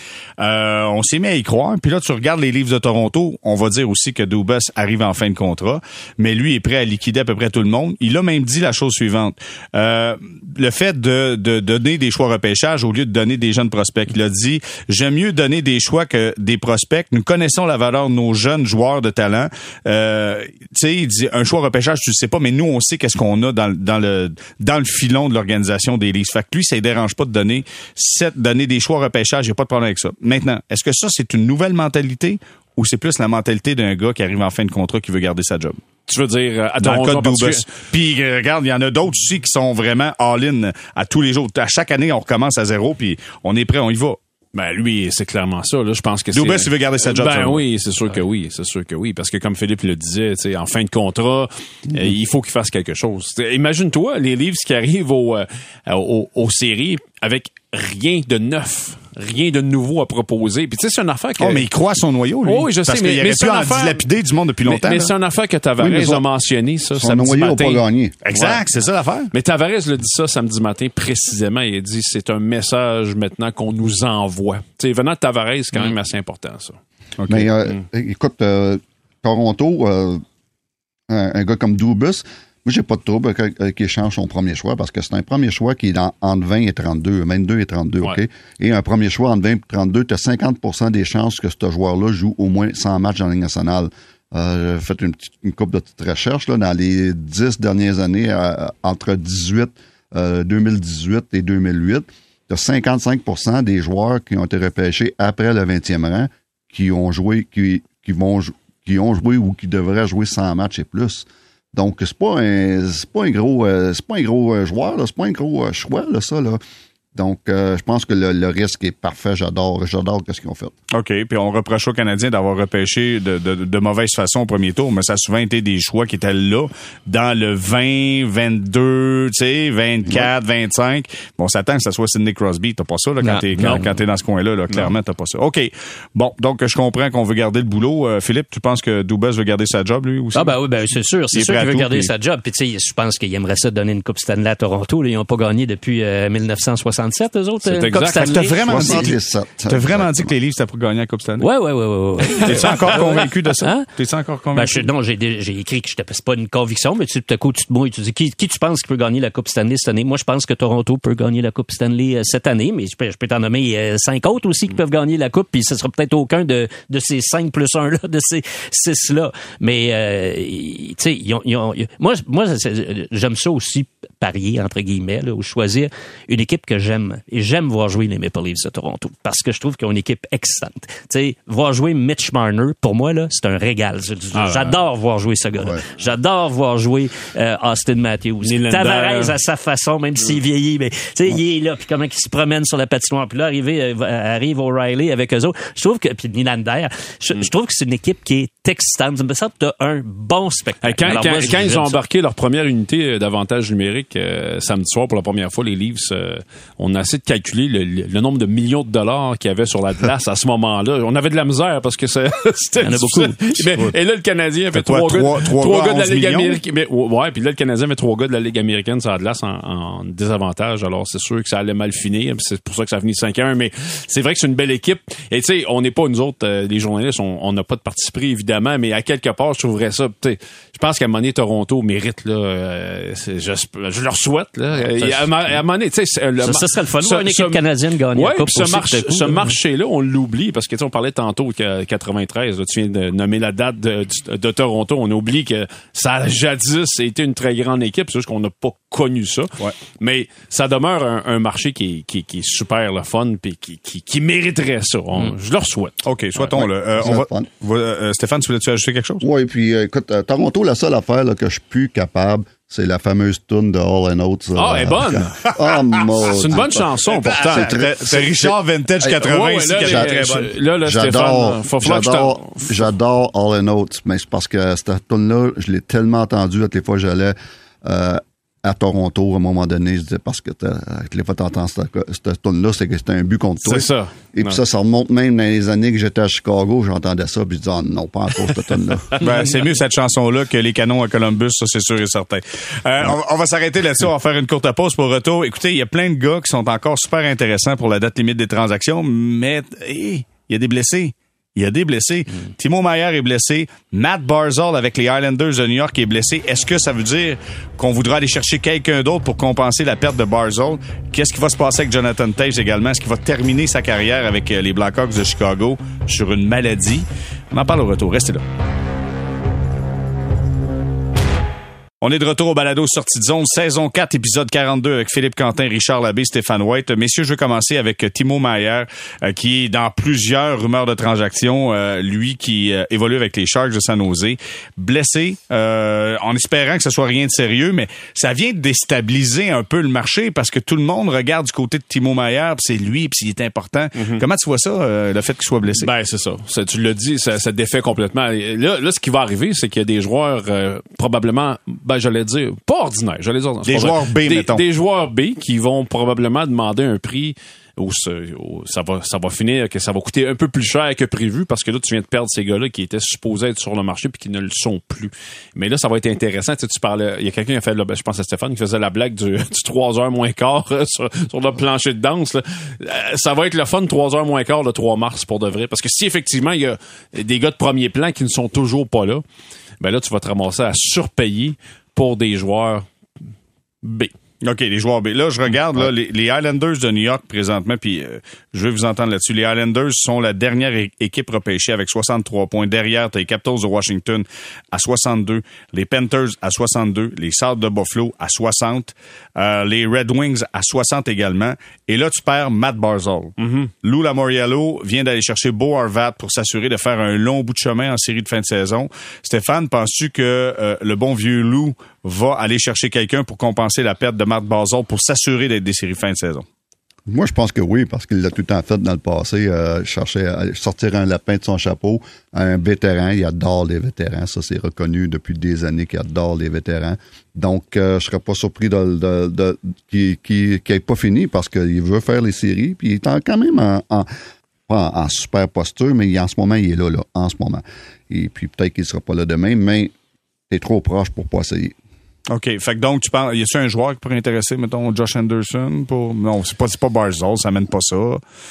Speaker 1: Euh, on s'est mis à y croire. Puis là, tu regardes les livres de Toronto, on va dire aussi que Dubas arrive en fin de contrat, mais lui est prêt à liquider à peu près tout le monde. Il a même dit la chose suivante. Euh, le fait de, de donner des choix repêchage au lieu de donner des jeunes prospects. Il a dit, j'aime mieux donner des choix que des prospects. Nous connaissons la valeur de nos jeunes joueurs de talent. Euh, tu sais, il dit, un choix repêchage, tu le sais pas, mais nous, on sait qu'est-ce qu'on a dans, dans le dans le filon de l'organisation des Leafs. Fait que lui, ça ne dérange pas de donner, sept, donner des choix repêchage. Il n'y a pas de problème avec ça. Maintenant, est-ce que ça, c'est une nouvelle mentalité ou c'est plus la mentalité d'un gars qui arrive en fin de contrat qui veut garder sa job?
Speaker 3: Tu veux dire, à
Speaker 1: Dans le cas de. Puis euh, regarde, il y en a d'autres aussi qui sont vraiment all-in à tous les jours. À chaque année, on recommence à zéro, puis on est prêt, on y va.
Speaker 3: Ben lui, c'est clairement ça. Là, je pense que
Speaker 1: il veut garder sa job,
Speaker 3: Ben oui, c'est sûr que oui, c'est sûr que oui, parce que comme Philippe le disait, en fin de contrat,
Speaker 1: Mm-hmm.
Speaker 3: euh, il faut qu'il fasse quelque chose. Imagine-toi les livres qui arrivent au, euh, au- aux séries avec rien de neuf, rien de nouveau à proposer. Puis tu sais, c'est une affaire que.
Speaker 1: Oh, mais il croit à son noyau, lui.
Speaker 3: Oh oui, je sais,
Speaker 1: Parce
Speaker 3: mais- mais c'est une affaire-
Speaker 1: dilapider du monde depuis
Speaker 3: mais,
Speaker 1: longtemps.
Speaker 3: mais c'est une affaire que Tavares
Speaker 4: Oui,
Speaker 3: a mentionné, ça,
Speaker 4: Son
Speaker 3: samedi
Speaker 4: noyau n'a
Speaker 3: matin.
Speaker 4: pas gagné.
Speaker 1: Exact, c'est ça l'affaire.
Speaker 3: Mais Tavares le dit ça samedi matin précisément. Il a dit c'est un message maintenant qu'on nous envoie. Tu sais, venant de Tavares, c'est quand même assez important ça.
Speaker 4: Mais euh, écoute, euh, Toronto, euh, un, un gars comme Dubus, moi, j'ai pas de trouble avec- qu'il change son premier choix parce que c'est un premier choix qui est dans, entre 20 et 32, 22 et 32,
Speaker 3: Ouais.
Speaker 4: OK? Et un premier choix entre 20 et 32, tu as 50% des chances que ce joueur-là joue au moins 100 matchs dans la Ligue nationale. Euh, j'ai fait une, petite, une couple de petites recherches là, dans les 10 dernières années, euh, entre 18, euh, 2018 et 2008. Tu as 55% des joueurs qui ont été repêchés après le 20e rang qui ont joué, qui, qui vont, jou- qui ont joué ou qui devraient jouer 100 matchs et plus. Donc, c'est pas un, pas un gros, euh, c'est pas un gros euh, joueur. C'est pas un gros euh, choix, là, ça, là. Donc, euh, je pense que le, le risque est parfait. J'adore, j'adore ce qu'ils ont fait.
Speaker 1: OK, puis on reproche aux Canadiens d'avoir repêché de, de, de mauvaise façon au premier tour, mais ça a souvent été des choix qui étaient là, dans le 20, 22, tu sais, 24, 25. Bon, on s'attend que ça soit Sidney Crosby. T'as pas ça, là, quand
Speaker 2: Non,
Speaker 1: t'es, quand, quand t'es dans ce coin-là, là. Clairement, t'as pas ça. OK. Bon, donc, je comprends qu'on veut garder le boulot. Euh, Philippe, tu penses que Dubas veut garder sa job, lui aussi?
Speaker 2: Ah ben oui, ben c'est sûr, c'est
Speaker 1: est
Speaker 2: sûr qu'il veut
Speaker 1: tout,
Speaker 2: garder
Speaker 1: puis-
Speaker 2: sa job. Puis tu sais, je pense qu'il aimerait ça donner une Coupe Stanley à Toronto. là. Ils n'ont pas gagné depuis euh, 1967, eux autres.
Speaker 3: C'est
Speaker 2: euh,
Speaker 3: exact.
Speaker 1: T'as vraiment dit,
Speaker 4: 67.
Speaker 1: t'as vraiment dit que les livres, c'était pour gagner la Coupe Stanley?
Speaker 2: Ouais, ouais, ouais, ouais. ouais. [LAUGHS]
Speaker 1: T'es-tu encore convaincu de ça?
Speaker 2: Hein?
Speaker 1: T'es-tu encore
Speaker 2: Ben,
Speaker 1: convaincu?
Speaker 2: je, non, j'ai, écrit que je c'est pas une conviction, mais tu, tout à coup, tu te mouilles, tu dis, qui, qui tu penses qui peut gagner la Coupe Stanley cette année? Moi, je pense que Toronto peut gagner la Coupe Stanley euh, cette année, mais je peux, je peux t'en nommer euh, cinq autres aussi qui peuvent gagner la Coupe, puis ce sera peut-être aucun de, de ces cinq plus un là, [LAUGHS] de ces six-là. Mais, euh, ils- tu sais, ils ont, ils ont- ils- moi, moi, j'aime ça aussi parier, entre guillemets, là, ou choisir une équipe que j'aime. Et j'aime voir jouer les Maple Leafs de Toronto, parce que je trouve qu'ils ont une équipe excellente. Tu sais, voir jouer Mitch Marner, pour moi, là, c'est un régal.
Speaker 3: Ah,
Speaker 2: J'adore voir jouer ce gars-là.
Speaker 4: Ouais.
Speaker 2: J'adore voir jouer euh, Austin Matthews. Tavares à sa façon, même s'il vieillit, mais tu sais, il est là, puis comment il se promène sur la patinoire. Puis là, arrivé, euh, arrive O'Reilly avec eux autres. Je trouve que, puis Nylander, je,
Speaker 3: Mm.
Speaker 2: je trouve que c'est une équipe qui est textante. Ça me semble que t'as un bon spectacle.
Speaker 3: Quand,
Speaker 2: Alors
Speaker 3: quand-
Speaker 2: moi,
Speaker 3: quand ils
Speaker 2: j'aime
Speaker 3: ont
Speaker 2: ça.
Speaker 3: embarqué leur première unité euh, d'avantage numérique euh, samedi soir pour la première fois, les Leafs, euh, on a essayé de calculer le, nombre de millions de dollars qu'il y avait sur la [LAUGHS] glace à ce moment-là. On avait de la misère parce que ça- [LAUGHS] c'était
Speaker 2: Il y en a beaucoup.
Speaker 3: difficile. Mais- et là, le Canadien avait trois, gars,
Speaker 1: trois- trois gars
Speaker 3: gars de la
Speaker 1: à 11
Speaker 3: Ligue américaine. Mais, ouais, puis là, le Canadien avait trois gars de la Ligue américaine sur la glace en, en désavantage. Alors, c'est sûr que ça allait mal finir. C'est pour ça que ça a fini 5-1. Mais c'est vrai que c'est une belle équipe. Et tu sais, on n'est pas, nous autres, euh, les journalistes, on n'a pas de parti pris, évidemment. Mais à quelque part, je trouverais ça. Je pense qu'à donné, Toronto mérite, là. euh, je, je leur souhaite, là. Et à, à donné, tu sais,
Speaker 2: Ça, ça serait le fun. voir une équipe
Speaker 3: ce-
Speaker 2: canadienne gagner
Speaker 3: Ouais,
Speaker 2: la Coupe
Speaker 3: puis ce,
Speaker 2: aussi,
Speaker 3: marché- ce
Speaker 2: là.
Speaker 3: marché-là, on l'oublie parce que tu sais, on parlait tantôt que 93. là, tu viens de nommer la date de, Toronto. On oublie que ça a jadis été une très grande équipe. C'est juste qu'on n'a pas connu ça.
Speaker 1: Ouais.
Speaker 3: Mais ça demeure un, un marché qui est, qui, qui est super le fun puis qui, qui, qui mériterait ça. On-
Speaker 2: Mm.
Speaker 3: Je leur souhaite.
Speaker 1: OK, soit-on, là. Euh,
Speaker 4: va
Speaker 1: va, euh, Stéphane, tu voulais-tu ajouter quelque chose?
Speaker 4: Oui, puis euh, écoute, euh, Toronto, la seule affaire là, que je suis plus capable, c'est la fameuse tune de All and Oates.
Speaker 3: Ah, elle est bonne. [LAUGHS]
Speaker 4: Oh, mon
Speaker 3: C'est une bonne chanson pourtant.
Speaker 4: C'est
Speaker 1: Richard Vintage 80
Speaker 3: Ouais,
Speaker 1: ici
Speaker 3: là,
Speaker 1: très bonne.
Speaker 3: là, là, Stéphane,
Speaker 4: J'adore,
Speaker 3: faut falloir que je
Speaker 4: j'adore,
Speaker 3: t'en-
Speaker 4: j'adore All and Oates, mais c'est parce que cette tune-là, je l'ai tellement entendue toutes les fois que j'allais euh, à Toronto à un moment donné, je disais parce que les fois que t'entends cette, tune-là, c'est que c'était un but contre toi.
Speaker 3: C'est ça.
Speaker 4: Et puis ça, ça remonte même dans les années que j'étais à Chicago, j'entendais ça, puis je disais, ah, non, pas encore cette tune-là. [LAUGHS]
Speaker 1: Ben, c'est mieux cette chanson-là que les canons à Columbus, ça c'est sûr et certain. Euh, on, on va s'arrêter là-dessus, on va faire une courte pause pour retour. Écoutez, il y a plein de gars qui sont encore super intéressants pour la date limite des transactions, mais hey, il y a des blessés. Il y a des blessés. Timo Mayer est blessé. Matt Barzal avec les Islanders de New York est blessé. Est-ce que ça veut dire qu'on voudra aller chercher quelqu'un d'autre pour compenser la perte de Barzal? Qu'est-ce qui va se passer avec Jonathan Taves également? Est-ce qu'il va terminer sa carrière avec euh, les Blackhawks de Chicago sur une maladie? On en parle au retour. Restez là. On est de retour au balado Sortie de zone, saison 4, épisode 42 avec Philippe Quentin, Richard Labbé, Stéphane White. Messieurs, je vais commencer avec Timo Mayer, euh, qui est dans plusieurs rumeurs de transactions. Euh, lui qui euh, évolue avec les Sharks de San Jose, blessé, en espérant que ce soit rien de sérieux, mais ça vient déstabiliser un peu le marché parce que tout le monde regarde du côté de Timo Mayer, c'est lui, puis il est important.
Speaker 3: Mhm.
Speaker 1: Comment tu vois ça, le fait qu'il soit blessé?
Speaker 3: Ben, c'est ça. ça. Tu l'as dit, ça, ça défait complètement. Là, là, ce qui va arriver, c'est qu'il y a des joueurs probablement, ben, j'allais dire, pas ordinaires, j'allais dire.
Speaker 1: Des joueurs B,
Speaker 3: des,
Speaker 1: mettons.
Speaker 3: Des joueurs B qui vont probablement demander un prix où ça va ça va finir que ça va coûter un peu plus cher que prévu parce que là tu viens de perdre ces gars-là qui étaient supposés être sur le marché puis qui ne le sont plus. Mais là ça va être intéressant, tu, sais, tu parlais il y a quelqu'un qui a fait je pense à Stéphane qui faisait la blague du, [LAUGHS] du 3 heures moins quart sur, sur, le plancher de danse là. Euh, ça va être le fun 3 heures moins quart le 3 mars pour de vrai parce que si effectivement il y a des gars de premier plan qui ne sont toujours pas là, ben là tu vas te ramasser à surpayer pour des joueurs B.
Speaker 1: OK, les joueurs B. Là, je regarde là, les, les, Islanders de New York présentement, puis euh, je vais vous entendre là-dessus. Les Islanders sont la dernière équipe repêchée avec 63 points. Derrière, tu les Capitals de Washington à 62, les Panthers à 62, les South de Buffalo à 60, euh, les Red Wings à 60 également. Et là, tu perds Matt Barzal.
Speaker 3: Mm-hmm.
Speaker 1: Lou Lamoriello vient d'aller chercher Beau Harvat pour s'assurer de faire un long bout de chemin en série de fin de saison. Stéphane, penses-tu que euh, le bon vieux Lou va aller chercher quelqu'un pour compenser la perte de Matt Barzal pour s'assurer d'être des séries fin de saison?
Speaker 4: Moi, je pense que oui, parce qu'il l'a tout le temps fait dans le passé, euh, chercher à sortir un lapin de son chapeau un vétéran. Il adore les vétérans. Ça, c'est reconnu depuis des années qu'il adore les vétérans. Donc, euh, je serais pas surpris de, qu'il n'ait pas fini parce qu'il veut faire les séries. Puis il est quand même en, en, en, super posture, mais en ce moment, il est là, là, en ce moment. Et puis peut-être qu'il sera pas là demain, mais t'es trop proche pour pas essayer.
Speaker 1: OK. Fait que donc, tu penses, y a-tu un joueur qui pourrait intéresser, mettons, Josh Anderson pour. Non, c'est pas, c'est pas Barzal, ça mène pas ça.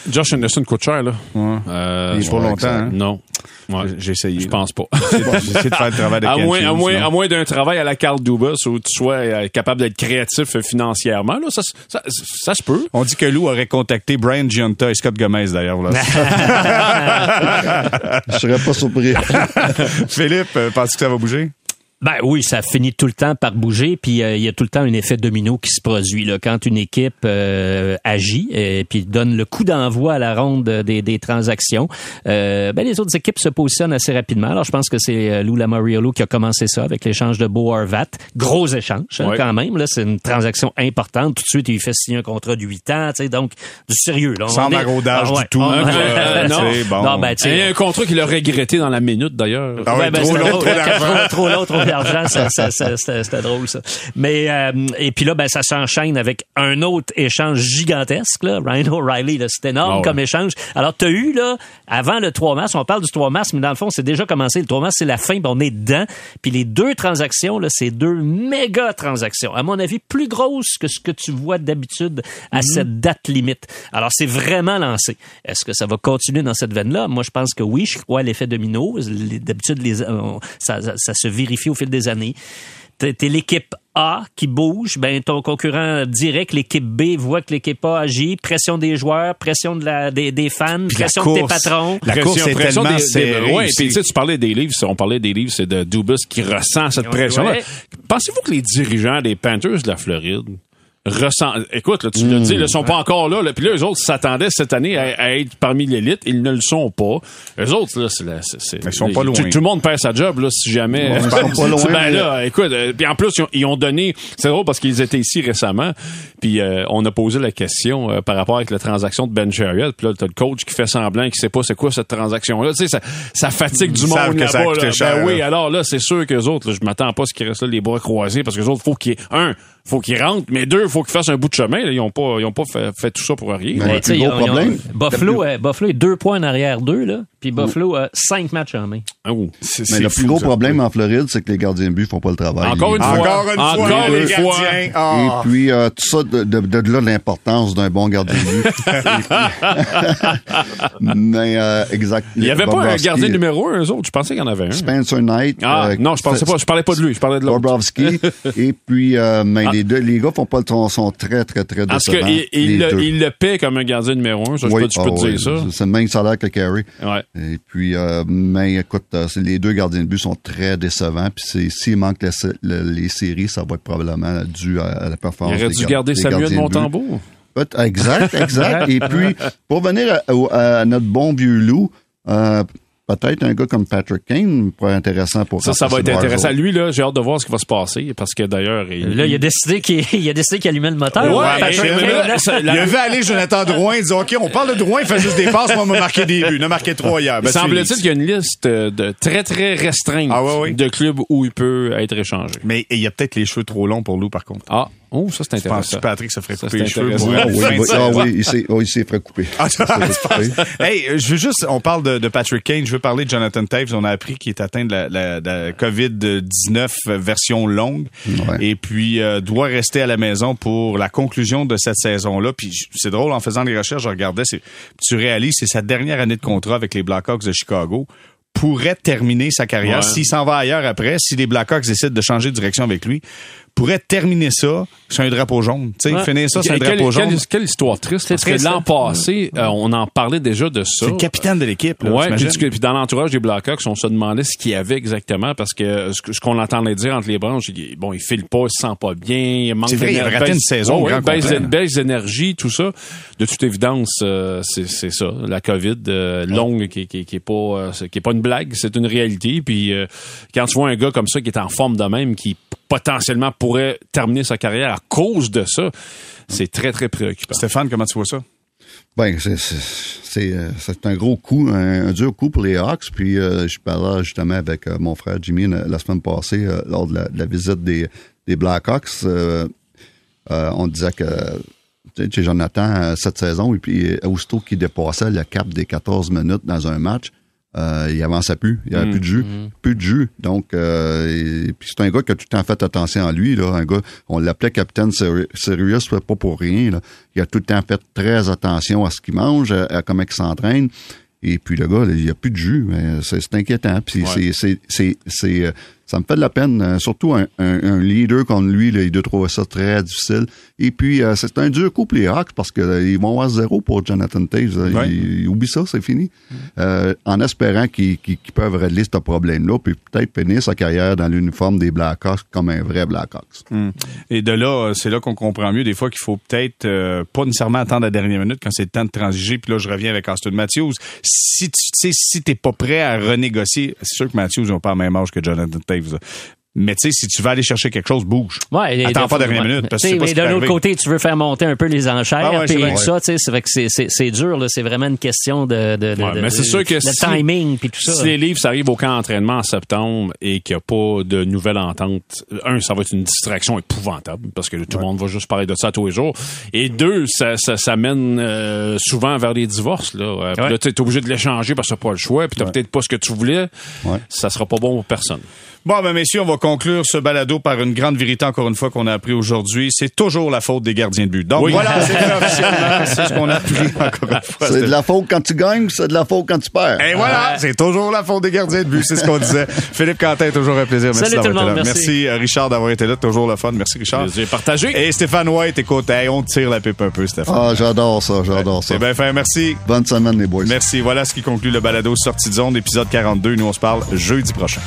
Speaker 3: Josh Anderson coûte cher, là.
Speaker 1: Ouais.
Speaker 3: Euh,
Speaker 1: Il est pas longtemps, hein?
Speaker 3: Non.
Speaker 1: Ouais. J'ai essayé.
Speaker 3: Je pense pas.
Speaker 1: J'ai essayé de faire le travail de [LAUGHS]
Speaker 3: à moins, à moins, à moins d'un travail à la Carl Dubas où tu sois euh, capable d'être créatif financièrement, là, ça, ça, ça, se peut.
Speaker 1: On dit que Lou aurait contacté Brian Giunta et Scott Gomez, d'ailleurs. Là. [LAUGHS]
Speaker 4: Je serais pas surpris. [LAUGHS]
Speaker 1: Philippe, euh, penses-tu que ça va bouger?
Speaker 2: Ben oui, ça finit tout le temps par bouger, puis euh, il y a tout le temps un effet domino qui se produit là. quand une équipe euh, agit et puis donne le coup d'envoi à la ronde des, des transactions. Euh, ben les autres équipes se positionnent assez rapidement. Alors je pense que c'est euh, Lou Lamoriello qui a commencé ça avec l'échange de Beau gros échange hein, quand même. Là, c'est une transaction importante. Tout de suite, il fait signer un contrat de 8 ans, tu sais, donc du sérieux. Là.
Speaker 1: Sans
Speaker 2: On est-
Speaker 1: maraudage
Speaker 2: Ah ouais.
Speaker 1: du tout.
Speaker 2: Ah,
Speaker 1: Euh,
Speaker 3: non.
Speaker 1: bon.
Speaker 2: Non, ben,
Speaker 3: Il y a un contrat qu'il a regretté dans la minute, d'ailleurs.
Speaker 1: Ah ouais,
Speaker 2: Ouais, ben,
Speaker 1: trop trop
Speaker 2: trop [LAUGHS] d'argent, c'était drôle ça. Mais euh, et puis là, ben ça s'enchaîne avec un autre échange gigantesque là, Ryan O'Reilly, là, c'est énorme
Speaker 3: Ah ouais.
Speaker 2: comme échange. Alors tu as eu là avant le 3 mars, on parle du 3 mars, mais dans le fond c'est déjà commencé. Le 3 mars c'est la fin, puis on est dedans. Puis les deux transactions là, c'est deux méga transactions. À mon avis, plus grosses que ce que tu vois d'habitude à cette date limite. Alors c'est vraiment lancé. Est-ce que ça va continuer dans cette veine-là? Moi, je pense que oui. Je crois à l'effet domino. D'habitude, les, ça, ça- ça se vérifie au fil des années. T'es t'es l'équipe A qui bouge, ben ton concurrent direct, l'équipe B, voit que l'équipe A agit, pression des joueurs, pression de la, des, des fans,
Speaker 1: Puis la
Speaker 2: pression de tes
Speaker 1: course.
Speaker 2: patrons.
Speaker 1: La course est tellement
Speaker 3: des,
Speaker 1: serrée
Speaker 3: des- ouais,
Speaker 1: aussi.
Speaker 3: puis tu sais, tu parlais des livres, on parlait des livres, c'est de Dubas qui ressent cette
Speaker 2: Ouais,
Speaker 3: pression-là.
Speaker 2: ouais.
Speaker 3: Pensez-vous que les dirigeants des Panthers de la Floride ressentent, écoute, là, tu l'as dit, ils sont pas encore là, là. puis là, eux autres s'attendaient cette année à, à être parmi l'élite, ils ne le sont pas. Eux autres, là, c'est, la- c'est, c'est-
Speaker 1: Ils sont pas
Speaker 3: tout,
Speaker 1: loin.
Speaker 3: tout le monde perd sa job, là, si jamais.
Speaker 4: Ils sont pas [LAUGHS] loin,
Speaker 3: ben là, écoute, euh, puis en plus, ils ont, ils ont donné, c'est drôle parce qu'ils étaient ici récemment, puis euh, on a posé la question euh, par rapport avec la transaction de Ben Chariot, puis là, t'as le coach qui fait semblant qu'il sait pas c'est quoi cette transaction-là. Tu sais, ça, ça fatigue du
Speaker 1: Ils
Speaker 3: monde là-bas. là. Ben oui, alors là, c'est sûr qu'eux autres, je m'attends pas à ce qu'ils restent là les bras croisés, parce que les autres, faut qu'ils, un, faut qu'ils rentrent, mais deux, faut qu'ils fassent un bout de chemin. là. Ils ont pas, ils ont pas fait, fait tout ça pour rien.
Speaker 4: Mais le plus gros
Speaker 2: ont- ils ont-
Speaker 4: problème,
Speaker 2: Buffalo, euh, Buffalo est deux points en arrière d'eux, là. Puis Buffalo a cinq matchs en main.
Speaker 3: Ah.
Speaker 1: C'est-
Speaker 4: Mais
Speaker 1: c'est
Speaker 4: le plus gros problème en Floride, c'est que les gardiens de but font pas le travail.
Speaker 3: Encore une fois.
Speaker 1: Encore une fois,
Speaker 3: Encore
Speaker 1: les
Speaker 3: une fois.
Speaker 1: gardiens. Ah.
Speaker 4: Et puis, euh, tout ça, de, de, de là l'importance d'un bon gardien de but. [LAUGHS] Mais, euh, exact.
Speaker 3: Il y avait pas un gardien numéro un, eux autres? Je pensais qu'il y en avait un.
Speaker 4: Spencer Knight.
Speaker 3: Ah,
Speaker 4: euh,
Speaker 3: non, je pensais pas, je parlais pas de lui, je parlais de l'autre.
Speaker 4: Bobrovski. [LAUGHS] et puis, euh, mais les deux, les gars font pas le sont, sont très, très, très
Speaker 3: Parce
Speaker 4: décevants.
Speaker 3: qu'il le- il le paie comme un gardien numéro un, ça, je
Speaker 4: Oui,
Speaker 3: peux, je peux
Speaker 4: ah
Speaker 3: te
Speaker 4: oui,
Speaker 3: dire ça.
Speaker 4: C'est le même salaire que Carey.
Speaker 3: Ouais.
Speaker 4: Et puis, euh, mais écoute, euh, les deux gardiens de but sont très décevants. Puis s'il manque la les séries, ça va être probablement dû à, à la
Speaker 3: Il
Speaker 4: performance.
Speaker 3: aurait
Speaker 4: des
Speaker 3: dû
Speaker 4: gar-
Speaker 3: garder
Speaker 4: des
Speaker 3: Samuel. Montembeau.
Speaker 4: Exact, exact. Et puis, pour venir à, à notre bon vieux loup, euh, peut-être un gars comme Patrick Kane pourrait être intéressant pour
Speaker 3: Ça, ça va être intéressant. Lui, là, j'ai hâte de voir ce qui va se passer parce que d'ailleurs, il,
Speaker 2: Là, il a décidé qu'il [LAUGHS] il a décidé qu'il allumait le moteur.
Speaker 3: Ouais,
Speaker 2: Patrick Kane,
Speaker 3: mais-
Speaker 2: là.
Speaker 3: ça-
Speaker 1: Il a vu aller Jonathan Drouin, il dit OK, on parle de Drouin, il fait juste des passes, moi, on m'a marqué des buts. Il a marqué trois hier. Ben,
Speaker 3: Semble-t-il qu'il y a une liste de très, très restreinte
Speaker 1: Ah, ouais, ouais.
Speaker 3: de clubs où il peut être échangé.
Speaker 1: Mais il y a peut-être les cheveux trop longs pour Lou, par contre.
Speaker 3: Ah, oh, ça, c'est
Speaker 1: Je pense
Speaker 3: intéressant.
Speaker 1: que Patrick se ferait couper les cheveux.
Speaker 4: Ah oui, oui, ah oui, il s'est oh, il s'est fait couper.
Speaker 1: Ah, hey, euh, je veux juste, on parle de, de Patrick Kane, je veux parler de Jonathan Taves. On a appris qu'il est atteint de la, la- de la COVID-19 version longue
Speaker 4: Ouais.
Speaker 1: et puis euh, doit rester à la maison pour la conclusion de cette saison-là. Puis c'est drôle, en faisant les recherches, je regardais, c'est, tu réalises, c'est sa dernière année de contrat avec les Blackhawks de Chicago pourrait terminer sa carrière
Speaker 3: Ouais.
Speaker 1: s'il s'en va ailleurs après, si les Blackhawks décident de changer de direction avec lui, pourrait terminer ça sur un drapeau jaune. Tu sais,
Speaker 2: Ouais.
Speaker 1: finir ça sur un
Speaker 3: Quelle-
Speaker 1: drapeau
Speaker 3: quelle,
Speaker 1: jaune.
Speaker 3: quelle histoire triste. Parce
Speaker 2: triste,
Speaker 3: que l'an
Speaker 2: hein?
Speaker 3: passé, euh, on en parlait déjà de ça.
Speaker 1: C'est le capitaine de l'équipe. t'imagines?
Speaker 3: puis, puis dans l'entourage des Blackhawks, on se demandait ce qu'il y avait exactement parce que ce, que- ce qu'on entendait dire entre les branches, il, bon, il file pas, il se sent pas bien, il manque
Speaker 1: C'est vrai, il a
Speaker 3: d'énergie,
Speaker 1: raté une saison
Speaker 3: ouais, baisse, baisse d'énergie, tout ça. De toute évidence, euh, c'est ça, la COVID euh, longue qui, qui, qui est pas euh, qui est pas une blague, c'est une réalité. Puis euh, quand tu vois un gars comme ça qui est en forme de même, qui potentiellement pourrait terminer sa carrière à cause de ça, c'est très très préoccupant.
Speaker 1: Stéphane, comment tu vois ça?
Speaker 4: Ben, c'est- c'est c'est, euh, un gros coup, un, un dur coup pour les Hawks. Puis euh, je parlais justement avec euh, mon frère Jimmy la, la semaine passée euh, lors de la, de la visite des, des Blackhawks. Euh, euh, on disait que Jonathan, cette saison, et puis aussitôt qu'il dépassait le cap des 14 minutes dans un match, euh, il avançait plus. Il n'y avait plus de jus. Plus de jus. Donc, euh, et, puis c'est un gars qui a tout le temps fait attention à lui. Là. Un gars, on l'appelait capitaine Serious, pas pour rien. Là. Il a tout le temps fait très attention à ce qu'il mange, à, à comment il s'entraîne. Et puis le gars, là, il n'y a plus de jus. C'est c'est inquiétant. Puis
Speaker 3: Ouais.
Speaker 4: c'est- ça me fait de la peine. euh, Surtout un, un- un leader comme lui, là, il doit trouver ça très difficile. Et puis, euh, c'est un dur coup pour les Hawks parce que euh, vont avoir zéro pour Jonathan Taves. là.
Speaker 1: Ouais.
Speaker 4: Il- il oublie ça, c'est fini. Euh, en espérant qu'ils qu'ils- qu'ils peuvent régler ce problème-là, puis peut-être finir sa carrière dans l'uniforme des Blackhawks comme un vrai Blackhawks.
Speaker 1: Et de là, c'est là qu'on comprend mieux des fois qu'il faut peut-être pas nécessairement attendre la dernière minute quand c'est le temps de transiger. Puis là, je reviens avec Austin Matthews. Si tu sais, si t'es pas prêt à renégocier, c'est sûr que Matthews n'a pas le même âge que Jonathan Taves. Mais tu sais, si tu veux aller chercher quelque chose, bouge.
Speaker 2: Ouais,
Speaker 1: Attends pas dernière minute, parce que
Speaker 2: mais l'autre
Speaker 1: arriver.
Speaker 2: côté, tu veux faire monter un peu les enchères,
Speaker 1: Ah ouais,
Speaker 2: puis tout ça, tu sais, c'est vrai que c'est- dur, là. C'est vraiment une question de, de, de-
Speaker 3: Ouais,
Speaker 2: de-
Speaker 3: mais c'est sûr que si-
Speaker 2: timing puis tout ça.
Speaker 3: Si les livres ça arrive au camp d'entraînement en septembre et qu'il n'y a pas de nouvelle entente, un, ça va être une distraction épouvantable parce que tout le monde va juste parler de ça tous les jours. Et deux, ça, ça, ça mène euh, souvent vers des divorces. Là, Euh, là tu es obligé de l'échanger parce que tu pas le choix, puis tu peut-être pas ce que tu voulais. Ça sera pas bon pour personne.
Speaker 1: Bon, ben messieurs, on va conclure ce balado par une grande vérité, encore une fois, qu'on a appris aujourd'hui. C'est toujours la faute des gardiens de but. Donc
Speaker 3: Oui.
Speaker 1: voilà, [LAUGHS] c'est officiellement. C'est ce qu'on a appris encore une fois.
Speaker 4: C'est de la faute quand tu gagnes, c'est de la faute quand tu perds?
Speaker 1: Et voilà, c'est toujours la faute des gardiens de but, c'est ce qu'on disait. [LAUGHS] Philippe Quentin, toujours un plaisir. Merci
Speaker 2: Salut tout le
Speaker 1: d'avoir été
Speaker 2: monde,
Speaker 1: là.
Speaker 2: merci.
Speaker 1: euh, Richard d'avoir été là, toujours le fun. Merci Richard.
Speaker 3: J'ai partagé.
Speaker 1: Et Stéphane White, écoute, hey, on te tire la pipe un peu, Stéphane.
Speaker 4: Ah, j'adore ça, j'adore ça.
Speaker 1: C'est bien fait, merci.
Speaker 4: Bonne semaine, les boys.
Speaker 1: Merci. Voilà ce qui conclut le balado Sortie de zone, épisode 42. Nous, on se parle jeudi prochain.